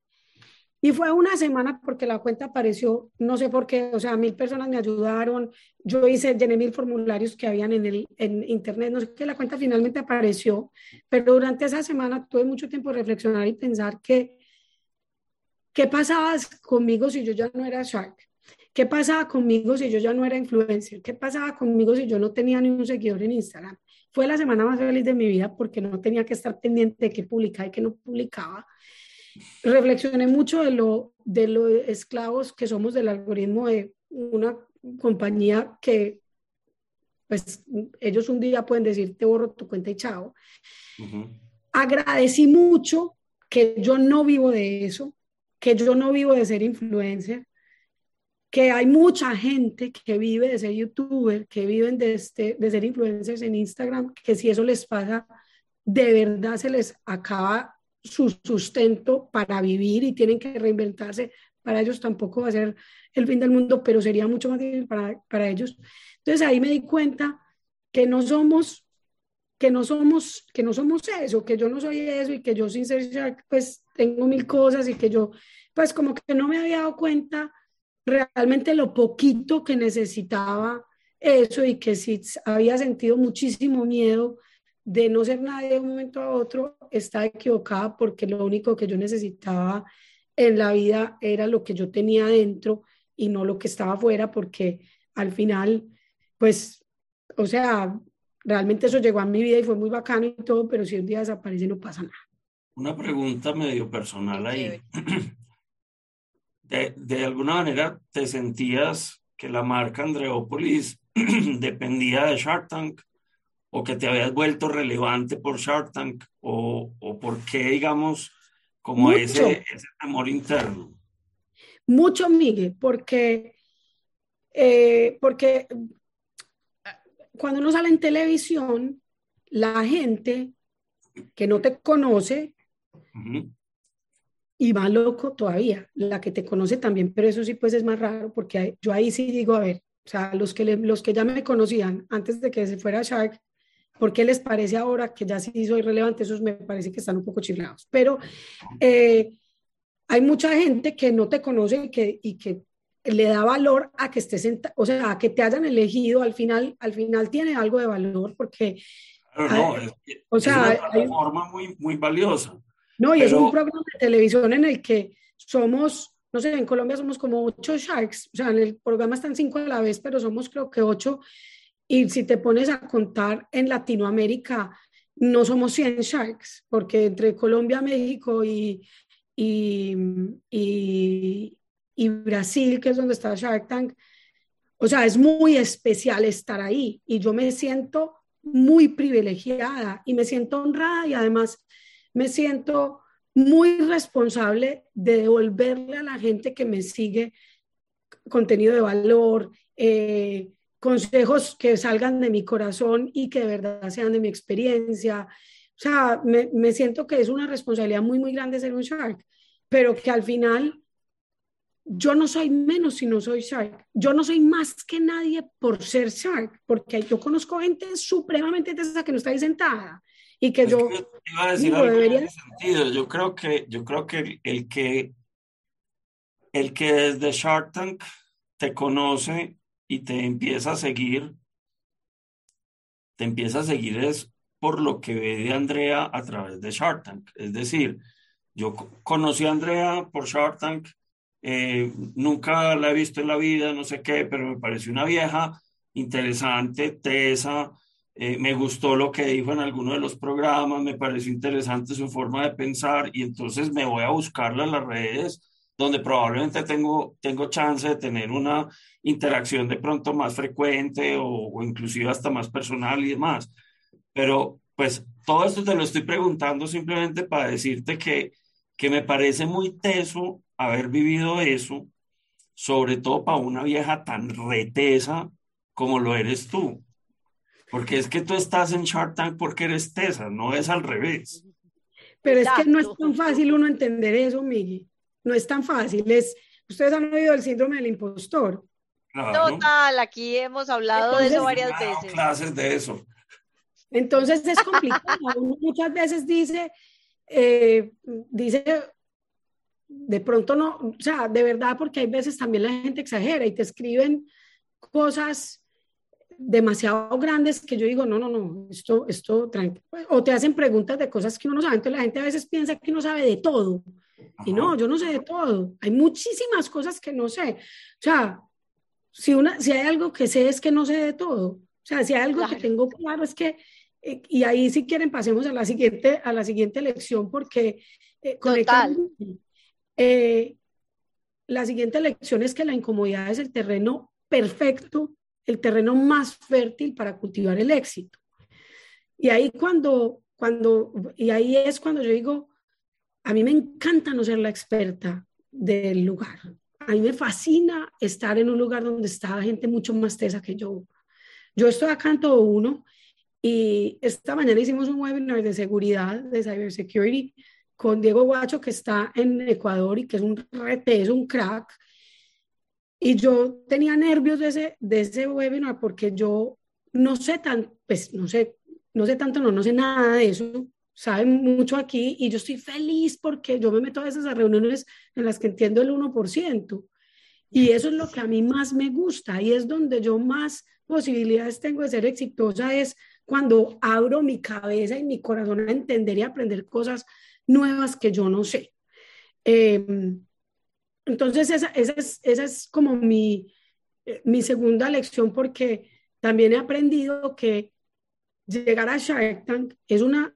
Y fue una semana porque la cuenta apareció, no sé por qué, o sea, mil personas me ayudaron, yo hice, llené mil formularios que habían en, el, en internet, no sé qué, la cuenta finalmente apareció, pero durante esa semana tuve mucho tiempo de reflexionar y pensar que, ¿qué pasaba conmigo si yo ya no era Shark? ¿Qué pasaba conmigo si yo ya no era influencer? ¿Qué pasaba conmigo si yo no tenía ni un seguidor en Instagram? Fue la semana más feliz de mi vida porque no tenía que estar pendiente de qué publicaba y qué no publicaba reflexioné mucho de lo de los esclavos que somos del algoritmo de una compañía que pues ellos un día pueden decir te borro tu cuenta y chao. Agradecí mucho que yo no vivo de eso, que yo no vivo de ser influencer, que hay mucha gente que vive de ser youtuber, que viven de, este, de ser influencers en Instagram, que si eso les pasa, de verdad se les acaba su sustento para vivir y tienen que reinventarse, para ellos tampoco va a ser el fin del mundo, pero sería mucho más difícil para, para ellos. Entonces ahí me di cuenta que no somos que no somos que no somos eso, que yo no soy eso y que yo sin ser pues tengo mil cosas y que yo pues como que no me había dado cuenta realmente lo poquito que necesitaba eso y que sí había sentido muchísimo miedo de no ser nadie de un momento a otro está equivocada porque lo único que yo necesitaba en la vida era lo que yo tenía dentro y no lo que estaba afuera, porque al final, pues, o sea, realmente eso llegó a mi vida y fue muy bacano y todo, pero si un día desaparece no pasa nada. Una pregunta medio personal ahí. De, de alguna manera, ¿te sentías que la marca Andreópolis dependía de Shark Tank? ¿O que te habías vuelto relevante por Shark Tank? ¿O, o por qué, digamos, como ese, ese amor interno? Mucho, Miguel, porque, eh, porque cuando uno sale en televisión, la gente que no te conoce, y más loco todavía, la que te conoce también, pero eso sí pues es más raro porque yo ahí sí digo, a ver, o sea, los que, los que ya me conocían antes de que se fuera Shark, ¿por qué les parece ahora que ya sí soy relevante? Esos me parece que están un poco chiflados, pero eh, hay mucha gente que no te conoce y que, y que le da valor a que estés, o sea, a que te hayan elegido, al final, al final tiene algo de valor porque... no, es, o sea, es una plataforma muy, muy valiosa. No, y es un programa de televisión en el que somos, no sé, en Colombia somos como ocho Sharks, o sea, en el programa están cinco a la vez, pero somos creo que ocho. Y si te pones a contar en Latinoamérica, no somos 100 Sharks, porque entre Colombia, México y, y, y, y Brasil, que es donde está Shark Tank, o sea, es muy especial estar ahí. Y yo me siento muy privilegiada y me siento honrada y además me siento muy responsable de devolverle a la gente que me sigue contenido de valor, eh, consejos que salgan de mi corazón y que de verdad sean de mi experiencia. O sea, me, me siento que es una responsabilidad muy, muy grande ser un Shark, pero que al final yo no soy menos si no soy Shark. Yo no soy más que nadie por ser Shark, porque yo conozco gente supremamente tesa que no está ahí sentada y que yo iba a decir algo en ese sentido. Yo creo que yo creo que el, que el que desde Shark Tank te conoce y te empieza a seguir te empieza a seguir es por lo que ve de Andrea a través de Shark Tank. Es decir, yo conocí a Andrea por Shark Tank, eh, nunca la he visto en la vida, no sé qué, pero me pareció una vieja interesante, tesa, eh, me gustó lo que dijo en alguno de los programas, me pareció interesante su forma de pensar y entonces me voy a buscarla en las redes donde probablemente tengo, tengo chance de tener una interacción de pronto más frecuente o, o inclusive hasta más personal y demás. Pero pues todo esto te lo estoy preguntando simplemente para decirte que, que me parece muy teso haber vivido eso, sobre todo para una vieja tan retesa como lo eres tú. Porque es que tú estás en Shark Tank porque eres tesa, no es al revés. Pero es que no es tan fácil uno entender eso, Miguel. No es tan fácil. Es, ustedes han oído el síndrome del impostor. Total, aquí hemos hablado de eso varias veces. clases de eso. Entonces es complicado. Uno muchas veces dice, eh, dice, de pronto no, o sea, de verdad, porque hay veces también la gente exagera y te escriben cosas demasiado grandes que yo digo, no, no, no, esto, esto, o te hacen preguntas de cosas que uno no sabe, entonces la gente a veces piensa que uno sabe de todo, y no, yo no sé de todo, hay muchísimas cosas que no sé, o sea, si, una, si hay algo que sé es que no sé de todo, o sea, si hay algo que tengo claro es que, eh, y ahí si quieren pasemos a la siguiente, a la siguiente lección, porque eh, Total. Eh, la siguiente lección es que la incomodidad es el terreno perfecto el terreno más fértil para cultivar el éxito. Y ahí cuando, cuando, y ahí es cuando yo digo, a mí me encanta no ser la experta del lugar. A mí me fascina estar en un lugar donde está gente mucho más tesa que yo. Yo estoy acá en todo uno y esta mañana hicimos un webinar de seguridad, de cybersecurity, con Diego Guacho, que está en Ecuador y que es un rete, es un crack. Y yo tenía nervios de ese, de ese webinar porque yo no sé tan, pues no sé, no sé tanto, no, no sé nada de eso, saben mucho aquí y yo estoy feliz porque yo me meto a esas reuniones en las que entiendo el 1%. Y eso es lo que a mí más me gusta y es donde yo más posibilidades tengo de ser exitosa, es cuando abro mi cabeza y mi corazón a entender y aprender cosas nuevas que yo no sé. Eh, entonces esa, esa, es, esa es como mi, eh, mi segunda lección porque también he aprendido que llegar a Shark Tank es una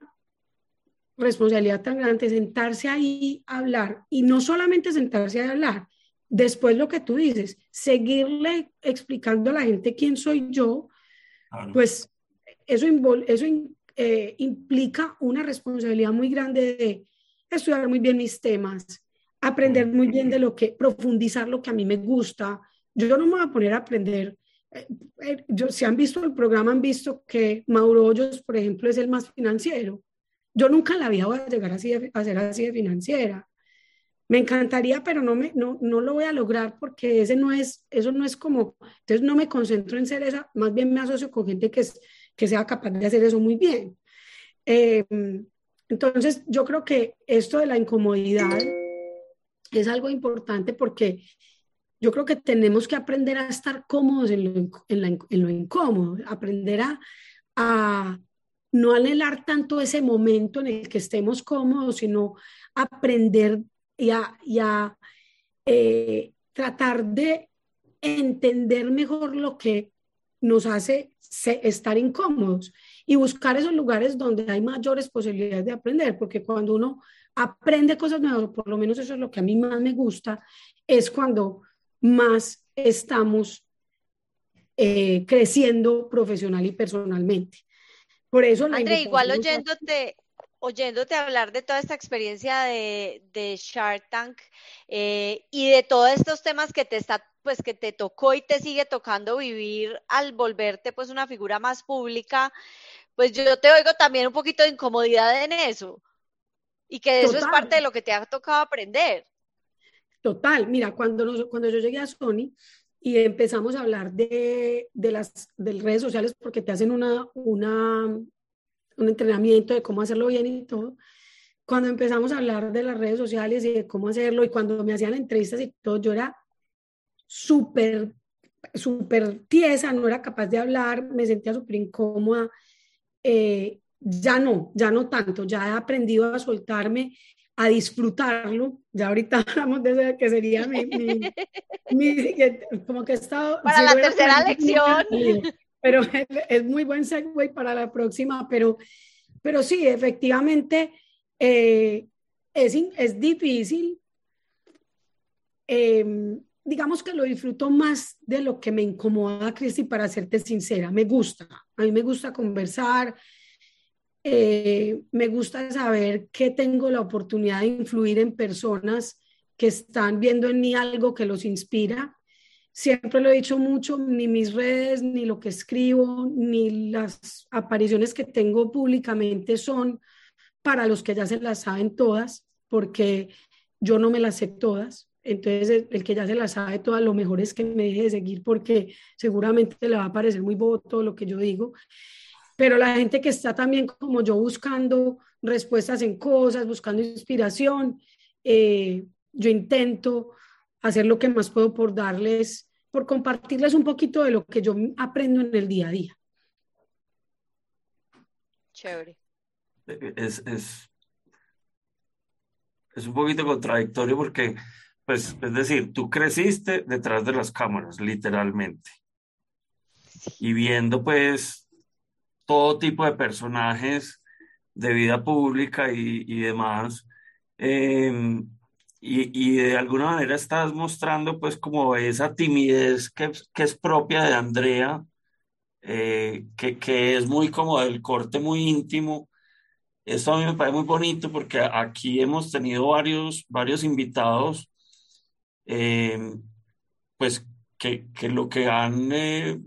responsabilidad tan grande, sentarse ahí a hablar y no solamente sentarse a hablar, después lo que tú dices, seguirle explicando a la gente quién soy yo, pues eso, eso eh, implica una responsabilidad muy grande de estudiar muy bien mis temas, aprender muy bien de lo que, profundizar lo que a mí me gusta. Yo no me voy a poner a aprender. Eh, eh, yo, si han visto el programa, han visto que Mauro Hoyos, por ejemplo, es el más financiero. Yo nunca en la vida voy a llegar a ser así de financiera. Me encantaría, pero no, me, no, no lo voy a lograr porque ese no es, eso no es como, entonces no me concentro en ser esa, más bien me asocio con gente que, es, que sea capaz de hacer eso muy bien. Em, entonces, yo creo que esto de la incomodidad es algo importante porque yo creo que tenemos que aprender a estar cómodos en lo, en lo incómodo, aprender a, no anhelar tanto ese momento en el que estemos cómodos, sino aprender y a, eh, tratar de entender mejor lo que nos hace estar incómodos y buscar esos lugares donde hay mayores posibilidades de aprender, porque cuando uno aprende cosas nuevas, por lo menos eso es lo que a mí más me gusta, es cuando más estamos eh, creciendo profesional y personalmente. Por eso... André, igual oyéndote, oyéndote hablar de toda esta experiencia de, de Shark Tank eh, y de todos estos temas que te está pues que te tocó y te sigue tocando vivir al volverte pues una figura más pública, pues yo te oigo también un poquito de incomodidad en eso y que eso es parte de lo que te ha tocado aprender. Total, mira, cuando, cuando yo llegué a Sony y empezamos a hablar de, de las de redes sociales porque te hacen una, una, un entrenamiento de cómo hacerlo bien y todo, cuando empezamos a hablar de las redes sociales y de cómo hacerlo y cuando me hacían entrevistas y todo, yo era súper, súper tiesa, no era capaz de hablar, me sentía súper incómoda. Eh, ya no, ya no tanto, ya he aprendido a soltarme, a disfrutarlo. Ya ahorita hablamos de eso, que sería mi, mi, como que he estado... Para la tercera lección. Pero es, muy buen segue para la próxima, pero, pero sí, efectivamente, eh, es, es difícil. Eh, digamos que lo disfruto más de lo que me incomoda, Cristi, para serte sincera. Me gusta, a mí me gusta conversar, eh, me gusta saber que tengo la oportunidad de influir en personas que están viendo en mí algo que los inspira. Siempre lo he dicho mucho, ni mis redes, ni lo que escribo, ni las apariciones que tengo públicamente son para los que ya se las saben todas, porque yo no me las sé todas. Entonces, el, que ya se las sabe todas, lo mejor es que me deje de seguir porque seguramente le va a parecer muy bobo todo lo que yo digo. Pero la gente que está también como yo buscando respuestas en cosas, buscando inspiración, eh, yo intento hacer lo que más puedo por darles, por compartirles un poquito de lo que yo aprendo en el día a día. Chévere. Es, es, es un poquito contradictorio porque pues, es decir, tú creciste detrás de las cámaras, literalmente. Y viendo, pues, todo tipo de personajes de vida pública y, y demás. Em, y, y, de alguna manera estás mostrando, pues, como esa timidez que, que es propia de Andrea, eh, que, que es muy como del corte muy íntimo. Esto a mí me parece muy bonito porque aquí hemos tenido varios, varios invitados eh, pues que, que, lo que han eh,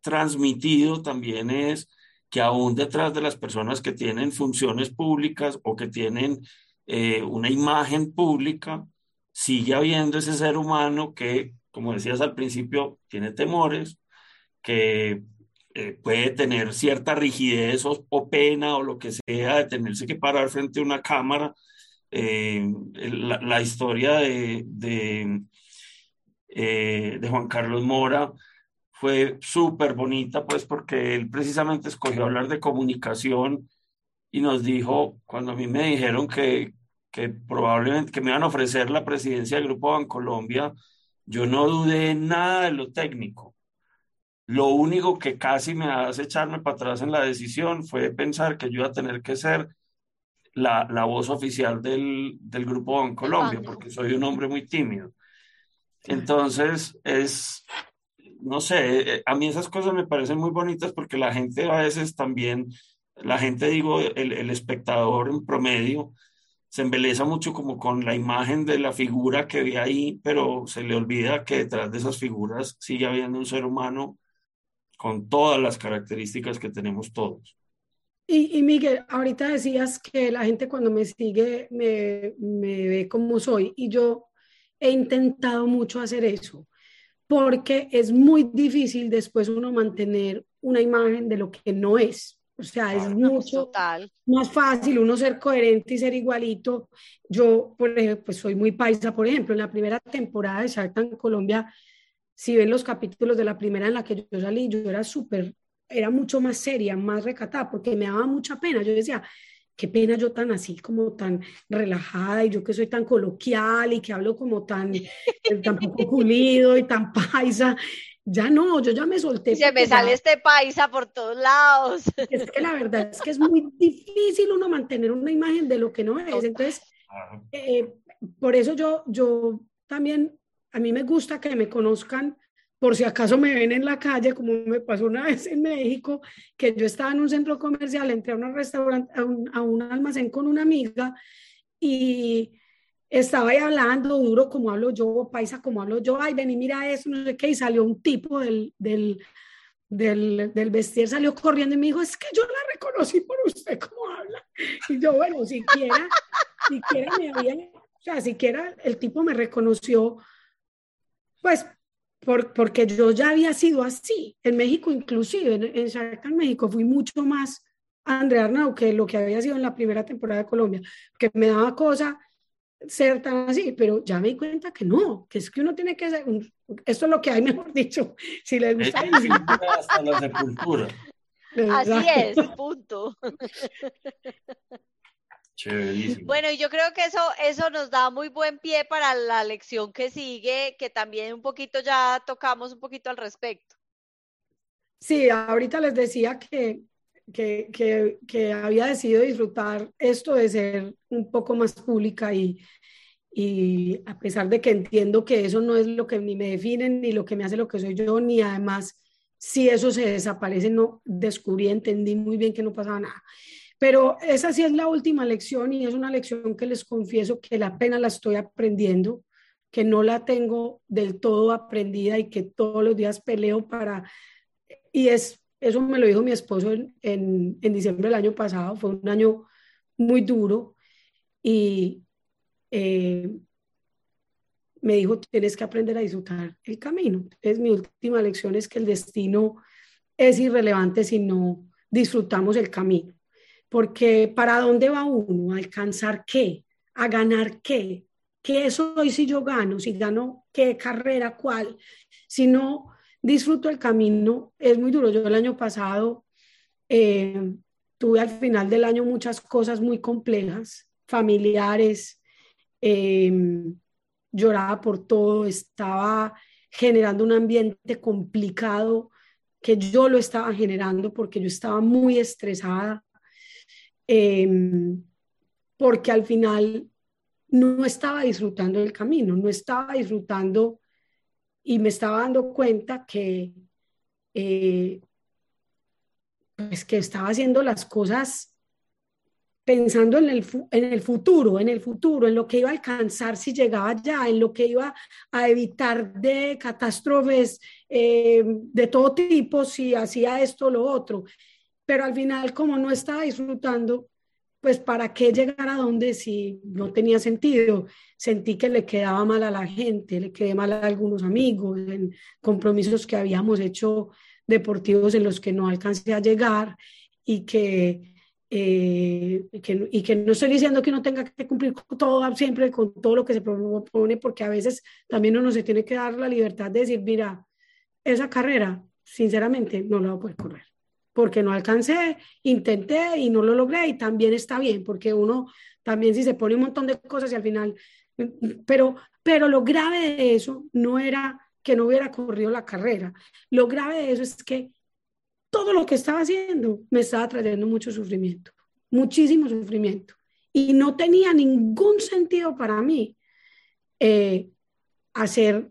transmitido también es que aún detrás de las personas que tienen funciones públicas o que tienen eh, una imagen pública, sigue habiendo ese ser humano que, como decías al principio, tiene temores, que puede tener cierta rigidez o, pena o lo que sea de tenerse que parar frente a una cámara. Eh, la, historia de, eh, de, Juan Carlos Mora fue súper bonita, pues porque él precisamente escogió hablar de comunicación y nos dijo, cuando a mí me dijeron que, que probablemente que me iban a ofrecer la presidencia del Grupo Bancolombia, yo no dudé nada de lo técnico. Lo único que casi me hace echarme para atrás en la decisión fue pensar que yo iba a tener que ser la, la voz oficial del, del Grupo Bancolombia, porque soy un hombre muy tímido. Entonces, es, no sé, a mí esas cosas me parecen muy bonitas porque la gente a veces también, la gente, digo, el, el espectador en promedio, se embeleza mucho como con la imagen de la figura que ve ahí, pero se le olvida que detrás de esas figuras sigue habiendo un ser humano con todas las características que tenemos todos. Y, y Miguel, ahorita decías que la gente cuando me sigue me, me ve como soy y yo he intentado mucho hacer eso porque es muy difícil después uno mantener una imagen de lo que no es. O sea, es mucho más fácil uno ser coherente y ser igualito. Yo, por ejemplo, pues soy muy paisa, por ejemplo, en la primera temporada de Shark Tank Colombia, si ven los capítulos de la primera en la que yo salí, yo era súper, era mucho más seria, más recatada, porque me daba mucha pena. Yo decía, qué pena yo tan así, como tan relajada, y yo que soy tan coloquial y que hablo como tan, eh, tan poco pulido y tan paisa. Ya no, yo ya me solté. Se me sale este paisa por todos lados. Es que la verdad es que es muy difícil uno mantener una imagen de lo que no es. Entonces, eh, por eso yo, yo también, a mí me gusta que me conozcan por si acaso me ven en la calle, como me pasó una vez en México, que yo estaba en un centro comercial, entré a un restaurante, a un, almacén con una amiga y estaba ahí hablando duro como hablo yo, paisa como hablo yo, ay, ven y mira eso, no sé qué, y salió un tipo del, del, del, del vestir, salió corriendo y me dijo, es que yo la reconocí por usted cómo habla. Y yo, bueno, siquiera, siquiera me había, o sea, siquiera el tipo me reconoció, pues por, porque yo ya había sido así. En México, inclusive, en, en Shark México, fui mucho más Andrea Arnau que lo que había sido en la primera temporada de Colombia, que me daba cosa ser tan así, pero ya me di cuenta que no, que es que uno tiene que ser, esto es lo que hay, mejor dicho, si les gusta. hasta la sepultura. Así es, punto. Bueno, y yo creo que eso, eso nos da muy buen pie para la lección que sigue, que también un poquito ya tocamos un poquito al respecto. Sí, ahorita les decía que, que, que, que había decidido disfrutar esto de ser un poco más pública y, y a pesar de que entiendo que eso no es lo que ni me define, ni lo que me hace lo que soy yo, ni además si eso se desaparece, no descubrí, entendí muy bien que no pasaba nada. Pero esa sí es la última lección y es una lección que les confieso que la pena la estoy aprendiendo, que no la tengo del todo aprendida y que todos los días peleo para... Y es, eso me lo dijo mi esposo en, en, en diciembre del año pasado, fue un año muy duro y eh, me dijo, tienes que aprender a disfrutar el camino. Es mi última lección es que el destino es irrelevante si no disfrutamos el camino porque ¿para dónde va uno? ¿A alcanzar qué? ¿A ganar qué? ¿Qué soy si yo gano? Si gano, ¿qué carrera? ¿Cuál? Si no disfruto el camino, es muy duro. Yo el año pasado eh, tuve al final del año muchas cosas muy complejas, familiares, eh, lloraba por todo, estaba generando un ambiente complicado que yo lo estaba generando porque yo estaba muy estresada, Em, porque al final no estaba disfrutando del camino, no estaba disfrutando y me estaba dando cuenta que, eh, pues que estaba haciendo las cosas pensando en el, en el futuro, en el futuro, en lo que iba a alcanzar si llegaba allá, en lo que iba a evitar de catástrofes eh, de todo tipo si hacía esto o lo otro pero al final como no estaba disfrutando, pues para qué llegar a donde si no tenía sentido. Sentí que le quedaba mal a la gente, le quedé mal a algunos amigos, en compromisos que habíamos hecho deportivos en los que no alcancé a llegar y que, eh, y que no estoy diciendo que no tenga que cumplir todo siempre con todo lo que se propone, porque a veces también uno se tiene que dar la libertad de decir, mira, esa carrera, sinceramente, no la voy a poder correr porque no alcancé, intenté y no lo logré y también está bien, porque uno también si se pone un montón de cosas y al final, pero, pero lo grave de eso no era que no hubiera corrido la carrera, lo grave de eso es que todo lo que estaba haciendo me estaba trayendo mucho sufrimiento, muchísimo sufrimiento. Y no tenía ningún sentido para mí eh, hacer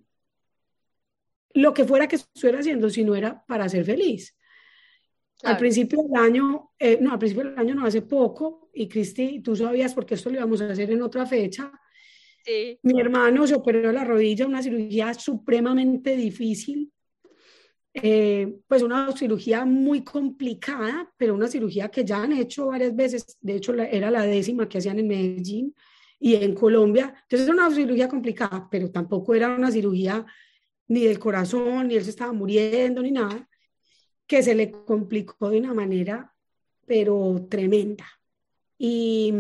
lo que fuera que estuviera haciendo si no era para ser feliz. Al principio del año, eh, no, al principio del año no, hace poco, y Cristi, tú sabías porque esto lo íbamos a hacer en otra fecha. Sí. Mi hermano se operó la rodilla, una cirugía supremamente difícil, eh, pues una cirugía muy complicada, pero una cirugía que ya han hecho varias veces, de hecho era la décima que hacían en Medellín y en Colombia, entonces era una cirugía complicada, pero tampoco era una cirugía ni del corazón, ni él se estaba muriendo, ni nada, que se le complicó de una manera, pero tremenda. Y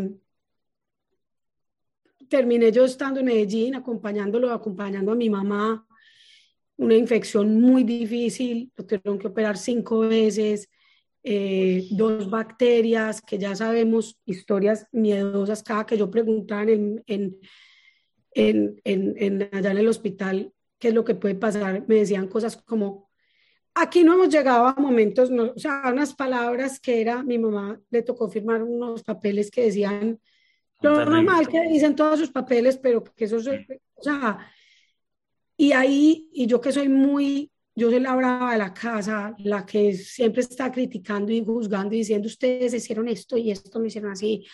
terminé yo estando en Medellín, acompañándolo, acompañando a mi mamá una infección muy difícil, lo tuvieron que operar cinco veces, eh, dos bacterias, que ya sabemos, historias miedosas, cada que yo preguntaba en, en, en, en, allá en el hospital qué es lo que puede pasar, me decían cosas como, aquí no hemos llegado a momentos, o sea, unas palabras que era, mi mamá le tocó firmar unos papeles que decían, lo normal que dicen todos sus papeles, pero que eso, o sea, y ahí, y yo que soy muy, yo soy la brava de la casa, la que siempre está criticando y juzgando y diciendo, ustedes hicieron esto y esto me hicieron así.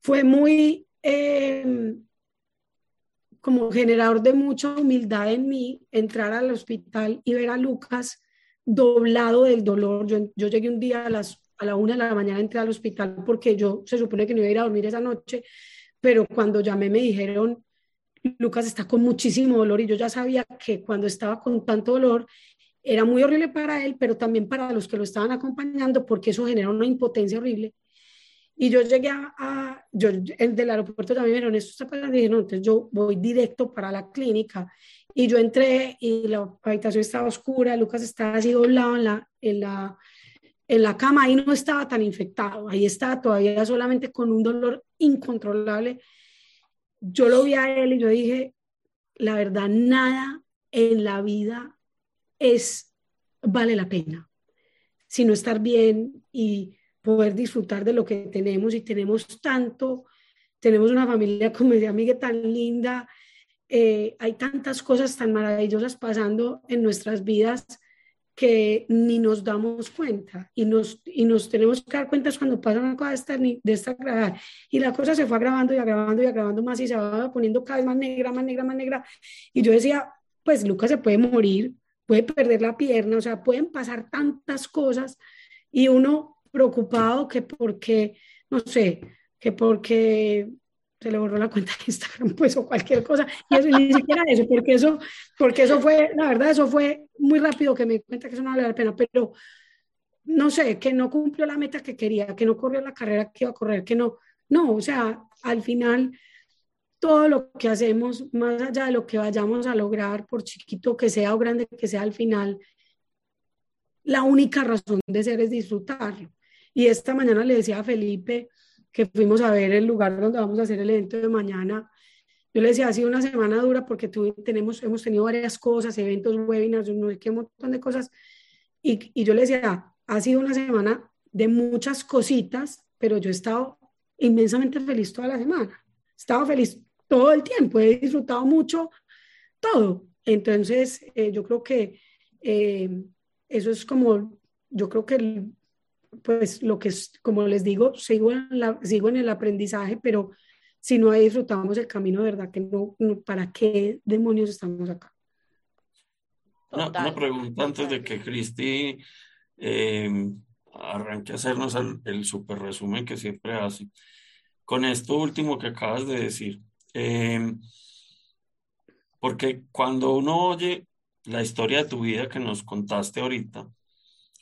Fue muy em, como generador de mucha humildad en mí entrar al hospital y ver a Lucas doblado del dolor. Yo, yo llegué un día a las a la una de la mañana entré al hospital porque yo se supone que no iba a ir a dormir esa noche, pero cuando llamé me dijeron, Lucas está con muchísimo dolor y yo ya sabía que cuando estaba con tanto dolor era muy horrible para él, pero también para los que lo estaban acompañando porque eso genera una impotencia horrible. Y yo llegué a, yo, el del aeropuerto también me dijeron, esto está pasando, y no, entonces yo voy directo para la clínica. Y yo entré y la habitación estaba oscura, Lucas estaba así doblado en la, en la, en la cama, ahí no estaba tan infectado, ahí estaba todavía solamente con un dolor incontrolable. Yo lo vi a él y yo dije, la verdad, nada en la vida es, vale la pena, sino estar bien y poder disfrutar de lo que tenemos y tenemos tanto, tenemos una familia, como decía Miguel, tan linda, eh, hay tantas cosas tan maravillosas pasando en nuestras vidas que ni nos damos cuenta y nos, y nos tenemos que dar cuenta cuando pasa una cosa de esta, de esta grabada. Y la cosa se fue agravando y agravando y agravando más y se va poniendo cada vez más negra, más negra, más negra. Y yo decía, pues Lucas se puede morir, puede perder la pierna, o sea, pueden pasar tantas cosas y uno preocupado que porque, no sé, que porque se le borró la cuenta de Instagram, pues, o cualquier cosa, y eso, ni siquiera eso, porque eso, porque eso fue, la verdad, eso fue muy rápido que me di cuenta que eso no vale la pena, pero no sé, que no cumplió la meta que quería, que no corrió la carrera que iba a correr, que no, no, o sea, al final, todo lo que hacemos, más allá de lo que vayamos a lograr, por chiquito que sea o grande que sea al final, la única razón de ser es disfrutarlo. Y esta mañana le decía a Felipe, que fuimos a ver el lugar donde vamos a hacer el evento de mañana. Yo le decía, ha sido una semana dura porque tenemos, hemos tenido varias cosas, eventos, webinars, no sé qué, montón de cosas. Y, y yo le decía, ha sido una semana de muchas cositas, pero yo he estado inmensamente feliz toda la semana. He estado feliz todo el tiempo, he disfrutado mucho todo. Entonces, eh, yo creo que eh, eso es como, yo creo que pues lo que es, como les digo, sigo en, la, sigo en el aprendizaje, pero si no disfrutamos el camino, de verdad que no, ¿para qué demonios estamos acá? una, pregunta antes de que Cristi eh, arranque a hacernos el, super resumen que siempre hace. Con esto último que acabas de decir, eh, porque cuando uno oye la historia de tu vida que nos contaste ahorita,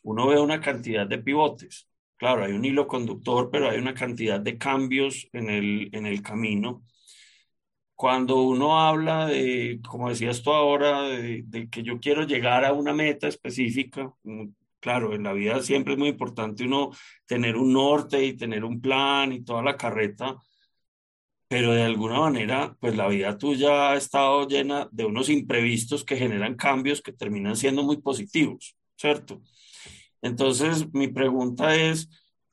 uno ve una cantidad de pivotes. Claro, hay un hilo conductor, pero hay una cantidad de cambios en el, en el camino. Cuando uno habla de, como decías tú ahora, de, de que yo quiero llegar a una meta específica, mm, claro, en la vida siempre es muy importante uno tener un norte y tener un plan y toda la carreta, pero de alguna manera, pues la vida tuya ha estado llena de unos imprevistos que generan cambios que terminan siendo muy positivos, ¿cierto? Entonces, mi pregunta es,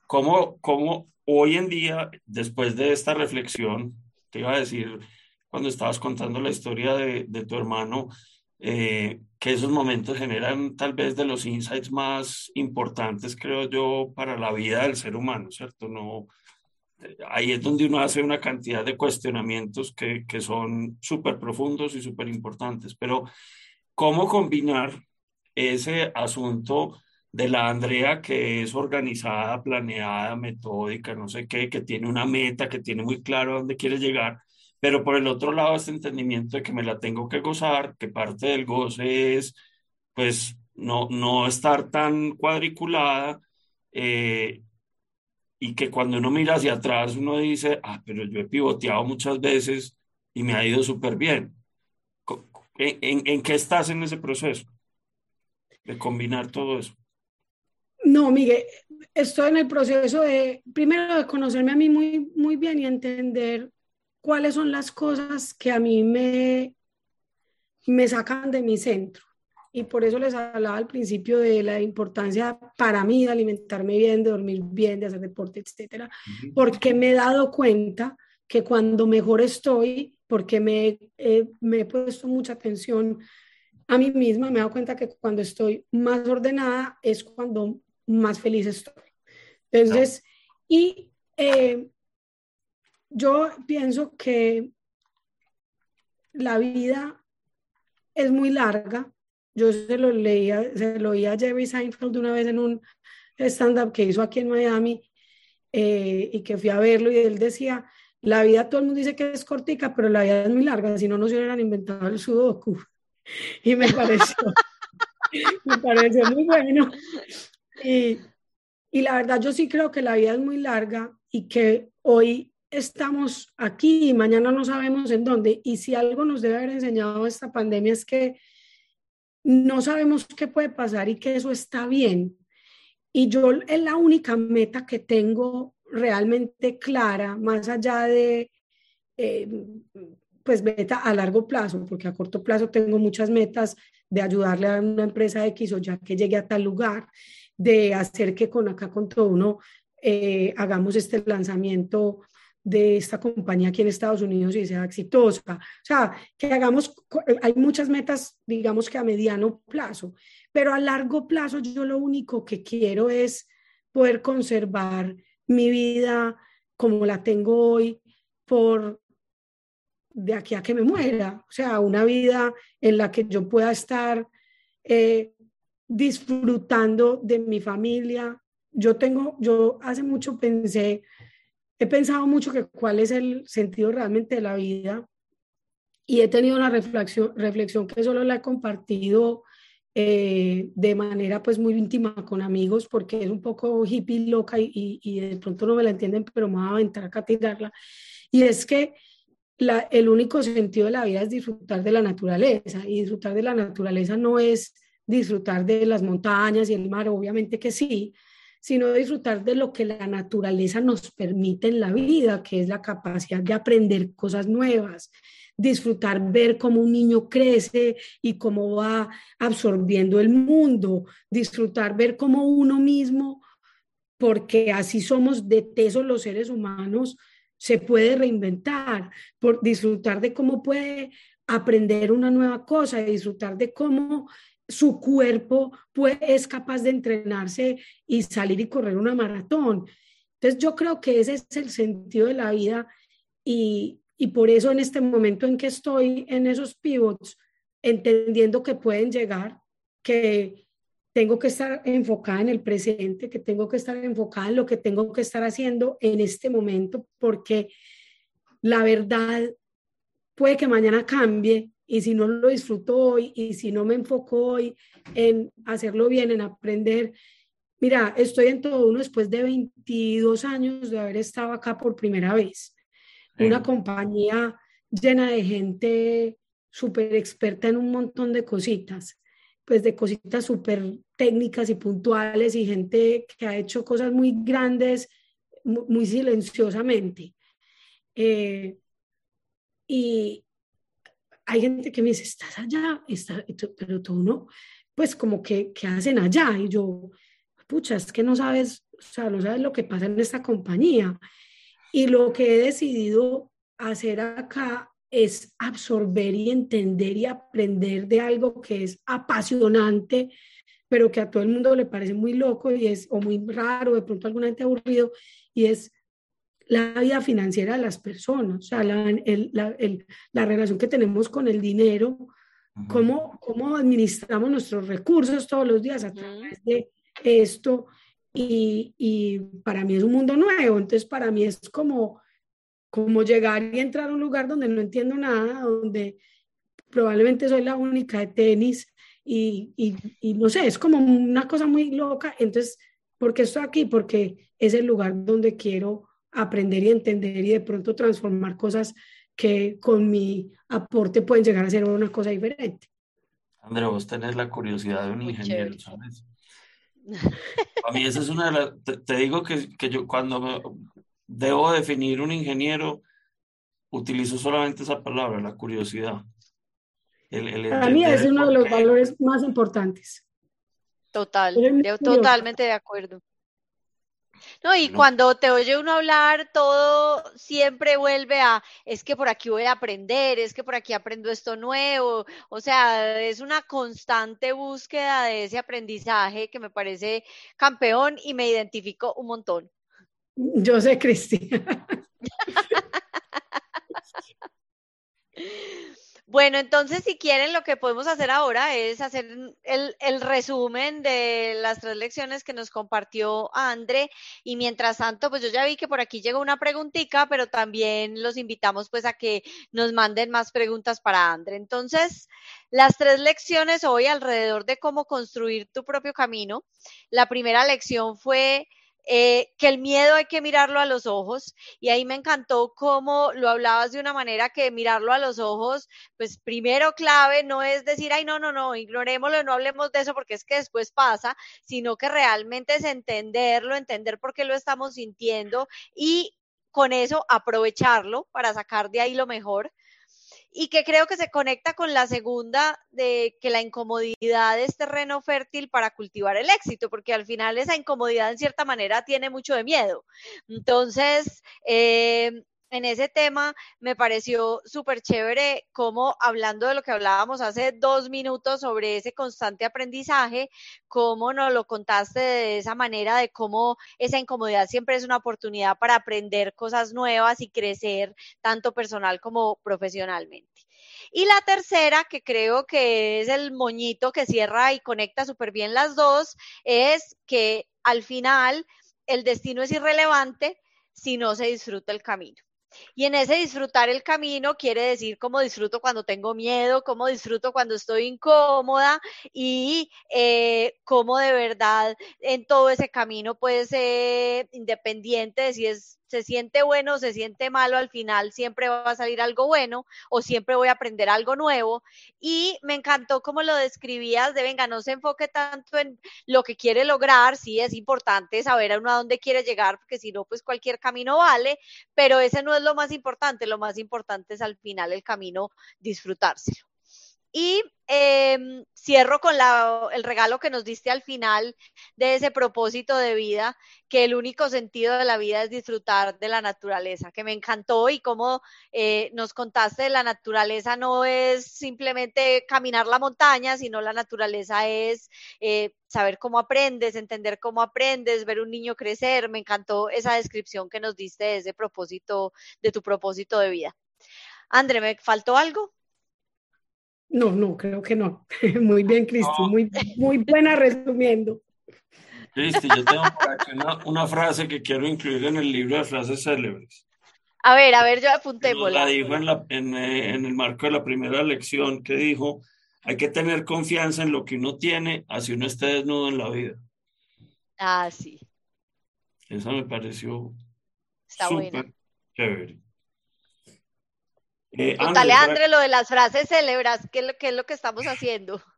¿cómo, cómo hoy en día, después de esta reflexión, te iba a decir, cuando estabas contando la historia de, de tu hermano, eh, que esos momentos generan tal vez de los insights más importantes, creo yo, para la vida del ser humano, ¿cierto? No, ahí es donde uno hace una cantidad de cuestionamientos que, que son súper profundos y súper importantes, pero ¿cómo combinar ese asunto de la Andrea que es organizada, planeada, metódica, no sé qué, que tiene una meta, que tiene muy claro a dónde quiere llegar, pero por el otro lado este entendimiento de que me la tengo que gozar, que parte del goce es pues no, no estar tan cuadriculada eh, y que cuando uno mira hacia atrás uno dice, ah, pero yo he pivoteado muchas veces y me ha ido súper bien. ¿En, ¿En, qué estás en ese proceso de combinar todo eso? No, Miguel, estoy en el proceso de, primero, de conocerme a mí muy, muy bien y entender cuáles son las cosas que a mí me, me sacan de mi centro. Y por eso les hablaba al principio de la importancia para mí de alimentarme bien, de dormir bien, de hacer deporte, etcétera, porque me he dado cuenta que cuando mejor estoy, porque me, me he puesto mucha atención a mí misma, me he dado cuenta que cuando estoy más ordenada es cuando más feliz estoy. Entonces, y eh, yo pienso que la vida es muy larga. Yo se lo leía, se lo oía a Jerry Seinfeld una vez en un stand-up que hizo aquí en Miami eh, y que fui a verlo y él decía, la vida todo el mundo dice que es cortica, pero la vida es muy larga, si no, no se hubieran inventado el sudoku. Y me pareció, me pareció muy bueno. Y, y la verdad, yo sí creo que la vida es muy larga y que hoy estamos aquí y mañana no sabemos en dónde. Y si algo nos debe haber enseñado esta pandemia es que no sabemos qué puede pasar y que eso está bien. Y yo es la única meta que tengo realmente clara, más allá de, eh, pues, meta a largo plazo, porque a corto plazo tengo muchas metas de ayudarle a una empresa X o ya que llegue a tal lugar de hacer que con acá con todo uno eh, hagamos este lanzamiento de esta compañía aquí en Estados Unidos y sea exitosa. O sea, que hagamos, hay muchas metas, digamos que a mediano plazo, pero a largo plazo yo lo único que quiero es poder conservar mi vida como la tengo hoy por de aquí a que me muera. O sea, una vida en la que yo pueda estar eh, disfrutando de mi familia. Yo tengo, yo hace mucho pensé, he pensado mucho que cuál es el sentido realmente de la vida y he tenido una reflexión, reflexión que solo la he compartido eh, de manera pues muy íntima con amigos porque es un poco hippie loca y, y, de pronto no me la entienden, pero me voy a aventar a tirarla. Y es que la, el único sentido de la vida es disfrutar de la naturaleza y disfrutar de la naturaleza no es disfrutar de las montañas y el mar, obviamente que sí, sino disfrutar de lo que la naturaleza nos permite en la vida, que es la capacidad de aprender cosas nuevas, disfrutar ver cómo un niño crece y cómo va absorbiendo el mundo, disfrutar ver cómo uno mismo, porque así somos de tesos los seres humanos, se puede reinventar, por disfrutar de cómo puede aprender una nueva cosa, disfrutar de cómo su cuerpo pues, es capaz de entrenarse y salir y correr una maratón. Entonces yo creo que ese es el sentido de la vida y, y por eso en este momento en que estoy en esos pivots, entendiendo que pueden llegar, que tengo que estar enfocada en el presente, que tengo que estar enfocada en lo que tengo que estar haciendo en este momento, porque la verdad puede que mañana cambie y si no lo disfruto hoy y si no me enfoco hoy en hacerlo bien, en aprender, mira, estoy en todo uno después de 22 años de haber estado acá por primera vez. Una compañía llena de gente súper experta en un montón de cositas, pues de cositas súper técnicas y puntuales y gente que ha hecho cosas muy grandes, muy silenciosamente. Eh, y hay gente que me dice, estás allá, está, pero tú no, pues como que, ¿qué hacen allá? Y yo, pucha, es que no sabes, o sea, no sabes lo que pasa en esta compañía. Y lo que he decidido hacer acá es absorber y entender y aprender de algo que es apasionante, pero que a todo el mundo le parece muy loco y es o muy raro, de pronto alguna gente aburrido, y es la vida financiera de las personas, o sea, la, la, relación que tenemos con el dinero, cómo, cómo administramos nuestros recursos todos los días a través de esto. Y, y, para mí es un mundo nuevo, entonces para mí es como como llegar y entrar a un lugar donde no entiendo nada, donde probablemente soy la única de tenis y, y, no sé, es como una cosa muy loca. Entonces, ¿por qué estoy aquí? Porque es el lugar donde quiero aprender y entender y de pronto transformar cosas que con mi aporte pueden llegar a ser una cosa diferente. Andrea, vos tenés la curiosidad de un ingeniero, ¿sabes? A mí esa es una de las, te, digo que, que, yo cuando me, debo definir un ingeniero, utilizo solamente esa palabra, la curiosidad. Para mí es uno de los valores más importantes. Total, totalmente de acuerdo. No, y cuando te oye uno hablar, todo siempre vuelve a, es que por aquí voy a aprender, es que por aquí aprendo esto nuevo. O sea, es una constante búsqueda de ese aprendizaje que me parece campeón y me identifico un montón. Yo sé, Cristina. Bueno, entonces si quieren lo que podemos hacer ahora es hacer el, resumen de las tres lecciones que nos compartió Andre y mientras tanto pues yo ya vi que por aquí llegó una preguntita, pero también los invitamos pues a que nos manden más preguntas para Andre. Entonces, las tres lecciones hoy alrededor de cómo construir tu propio camino. La primera lección fue eh, que el miedo hay que mirarlo a los ojos y ahí me encantó cómo lo hablabas de una manera que mirarlo a los ojos, pues primero clave no es decir, ay, no, no, no, ignorémoslo, no hablemos de eso porque es que después pasa, sino que realmente es entenderlo, entender por qué lo estamos sintiendo y con eso aprovecharlo para sacar de ahí lo mejor y que creo que se conecta con la segunda de que la incomodidad es terreno fértil para cultivar el éxito, porque al final esa incomodidad en cierta manera tiene mucho de miedo. Entonces, eh, en ese tema me pareció súper chévere como hablando de lo que hablábamos hace dos minutos sobre ese constante aprendizaje, cómo nos lo contaste de esa manera, de cómo esa incomodidad siempre es una oportunidad para aprender cosas nuevas y crecer tanto personal como profesionalmente. Y la tercera, que creo que es el moñito que cierra y conecta súper bien las dos, es que al final el destino es irrelevante si no se disfruta el camino. Y en ese disfrutar el camino quiere decir cómo disfruto cuando tengo miedo, cómo disfruto cuando estoy incómoda y eh, cómo de verdad en todo ese camino, pues ser independiente de si es se siente bueno, se siente malo, al final siempre va a salir algo bueno o siempre voy a aprender algo nuevo. Y me encantó cómo lo describías de, venga, no se enfoque tanto en lo que quiere lograr, sí es importante saber a uno a dónde quiere llegar, porque si no, pues cualquier camino vale, pero ese no es lo más importante, lo más importante es al final el camino disfrutárselo. Y em, cierro con el regalo que nos diste al final de ese propósito de vida, que el único sentido de la vida es disfrutar de la naturaleza, que me encantó y como eh, nos contaste, la naturaleza no es simplemente caminar la montaña, sino la naturaleza es eh, saber cómo aprendes, entender cómo aprendes, ver un niño crecer. Me encantó esa descripción que nos diste de ese propósito, de tu propósito de vida. André, ¿me faltó algo? No, no, creo que no. Muy bien, Cristi, muy, muy buena resumiendo. Cristi, yo tengo una, frase que quiero incluir en el libro de frases célebres. A ver, a ver, yo apunté. La dijo en, la, en, eh, en el marco de la primera lección que dijo, hay que tener confianza en lo que uno tiene, así uno esté desnudo en la vida. Ah, sí. Esa me pareció súper chévere. Eh, André, lo de las frases célebras, ¿qué es, lo, es lo que estamos haciendo?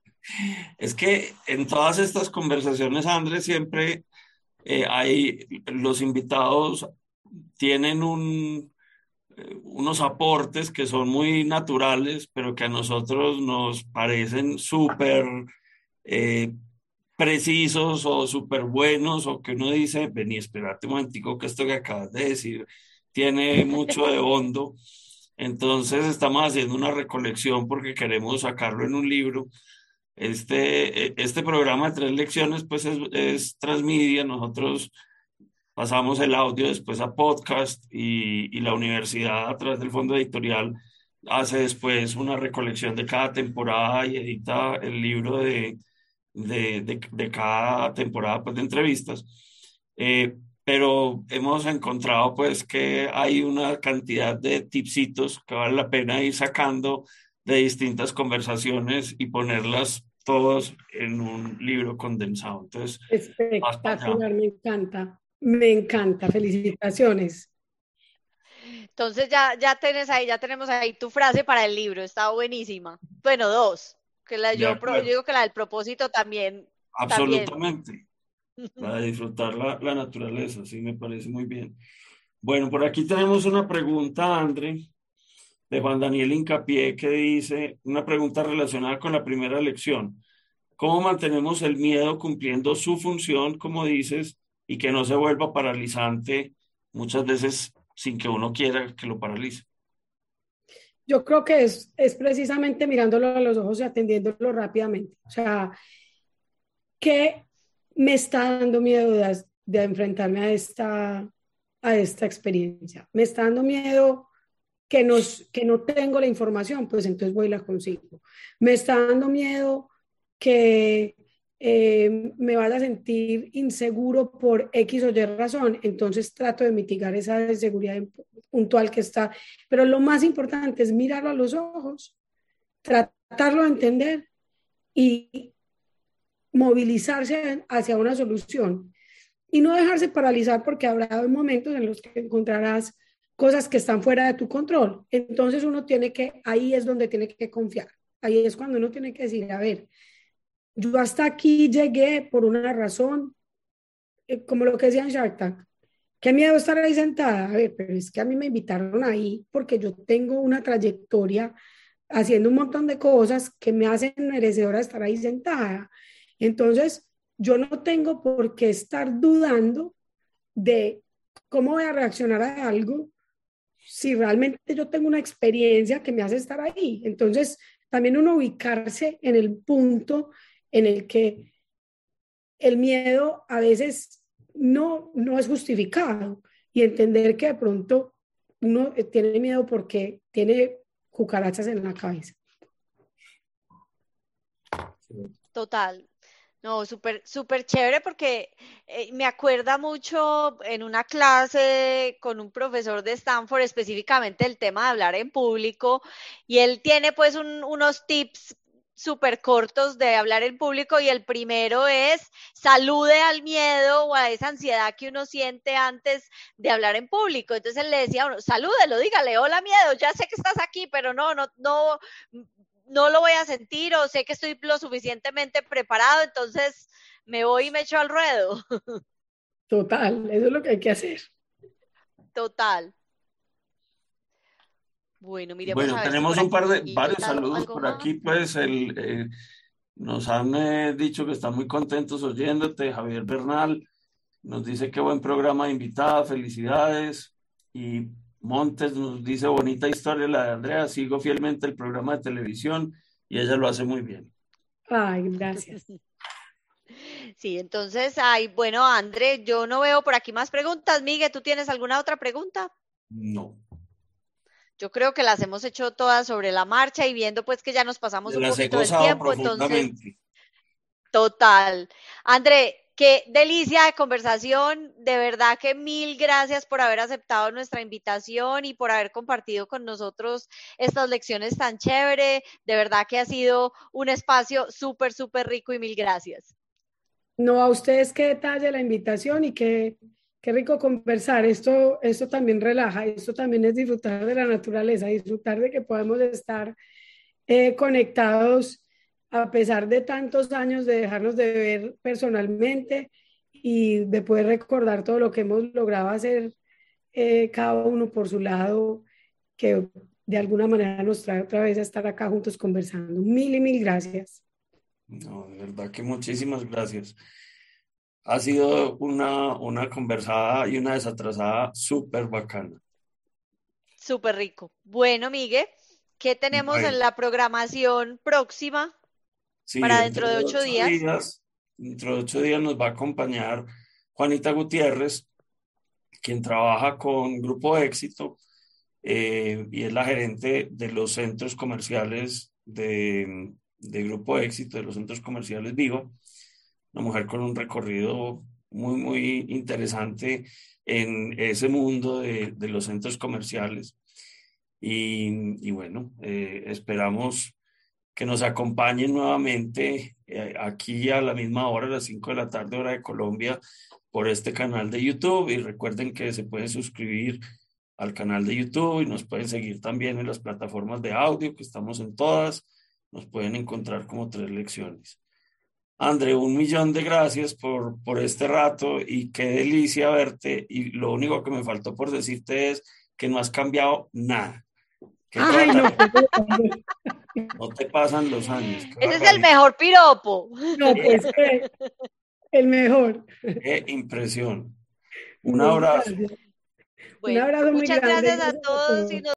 Es que en todas estas conversaciones, Andrés, siempre eh, hay los invitados tienen un, eh, unos aportes que son muy naturales, pero que a nosotros nos parecen súper eh, precisos o súper buenos, o que uno dice, vení, espérate un momentico, que esto que acabas de decir tiene mucho de hondo. Entonces estamos haciendo una recolección porque queremos sacarlo en un libro. Este, e, este programa de tres lecciones pues es, es transmedia. Nosotros pasamos el audio después a podcast y, y, la universidad a través del fondo editorial hace después una recolección de cada temporada y edita el libro de, de, de, cada temporada pues, de entrevistas. Eh, pero hemos encontrado pues que hay una cantidad de tipsitos que vale la pena ir sacando de distintas conversaciones y ponerlas todos en un libro condensado. Entonces, espectacular, me encanta, me encanta, felicitaciones. Entonces ya, ya tienes ahí, ya tenemos ahí tu frase para el libro, está buenísima. Bueno, dos, que la yo, yo digo que la del propósito también. Absolutamente. También para disfrutar la, la, naturaleza, sí, me parece muy bien. Bueno, por aquí tenemos una pregunta, André, de Juan Daniel Incapié, que dice, una pregunta relacionada con la primera lección. ¿Cómo mantenemos el miedo cumpliendo su función, como dices, y que no se vuelva paralizante muchas veces sin que uno quiera que lo paralice? Yo creo que es, es precisamente mirándolo a los ojos y atendiéndolo rápidamente. O sea, ¿qué me está dando miedo de, enfrentarme a esta, a esta experiencia. Me está dando miedo que, nos, que no tengo la información, pues entonces voy y la consigo. Me está dando miedo que eh, me vaya a sentir inseguro por X o Y razón, entonces trato de mitigar esa inseguridad puntual que está. Pero lo más importante es mirarlo a los ojos, tratarlo de entender y movilizarse hacia una solución y no dejarse paralizar porque habrá momentos en los que encontrarás cosas que están fuera de tu control. Entonces uno tiene que, ahí es donde tiene que confiar. Ahí es cuando uno tiene que decir, a ver, yo hasta aquí llegué por una razón, eh, como lo que decía en Shark Tank. Qué miedo estar ahí sentada. A ver, pero es que a mí me invitaron ahí porque yo tengo una trayectoria haciendo un montón de cosas que me hacen merecedora estar ahí sentada. Entonces, yo no tengo por qué estar dudando de cómo voy a reaccionar a algo si realmente yo tengo una experiencia que me hace estar ahí. Entonces, también uno ubicarse en el punto en el que el miedo a veces no, no es justificado y entender que de pronto uno tiene miedo porque tiene cucarachas en la cabeza. Total, no, súper, súper chévere porque eh, me acuerda mucho en una clase con un profesor de Stanford específicamente el tema de hablar en público y él tiene pues unos tips súper cortos de hablar en público y el primero es salude al miedo o a esa ansiedad que uno siente antes de hablar en público. Entonces él le decía salúdelo, dígale, hola miedo, ya sé que estás aquí, pero no, no, no, no lo voy a sentir o sé que estoy lo suficientemente preparado, entonces me voy y me echo al ruedo. Total, eso es lo que hay que hacer. Total. Bueno, miremos bueno, tenemos un par de varios saludos por aquí, pues el, eh, nos han eh, dicho que están muy contentos oyéndote, Javier Bernal nos dice qué buen programa de invitada, felicidades y Montes nos dice bonita historia la de Andrea, sigo fielmente el programa de televisión y ella lo hace muy bien. Ay, gracias. Sí, entonces, ay, bueno, André, yo no veo por aquí más preguntas. Miguel, ¿tú tienes alguna otra pregunta? No. Yo creo que las hemos hecho todas sobre la marcha y viendo pues que ya nos pasamos un poquito del tiempo, entonces. Total. André, Qué delicia de conversación. De verdad que mil gracias por haber aceptado nuestra invitación y por haber compartido con nosotros estas lecciones tan chévere. De verdad que ha sido un espacio súper, súper rico y mil gracias. No, a ustedes qué detalle la invitación y qué, qué rico conversar. Esto, esto también relaja, esto también es disfrutar de la naturaleza, disfrutar de que podemos estar eh, conectados a pesar de tantos años de dejarnos de ver personalmente y de poder recordar todo lo que hemos logrado hacer eh, cada uno por su lado que de alguna manera nos trae otra vez a estar acá juntos conversando. Mil y mil gracias. No, de verdad que muchísimas gracias. Ha sido una, una conversada y una desatrasada súper bacana. Súper rico. Bueno, Miguel, ¿qué tenemos en la programación próxima para dentro, de ocho, días? Dentro de ocho días nos va a acompañar Juanita Gutiérrez, quien trabaja con Grupo Éxito eh, y es la gerente de los centros comerciales de, de Grupo Éxito, de los centros comerciales Vivo. Una mujer con un recorrido muy, muy interesante en ese mundo de, de los centros comerciales. Y, y bueno, eh, esperamos que nos acompañen nuevamente eh, aquí a la misma hora, a las 5 de la tarde, hora de Colombia, por este canal de YouTube. Y recuerden que se pueden suscribir al canal de YouTube y nos pueden seguir también en las plataformas de audio, que estamos en todas. Nos pueden encontrar como tres lecciones. André, un millón de gracias por, por este rato y qué delicia verte. Y lo único que me faltó por decirte es que no has cambiado nada. Ay, no, no, te pasan los años. Ese es el mejor piropo. No, pues el mejor. Qué impresión. Un abrazo. Bueno, muchas gracias a todos. Y nos...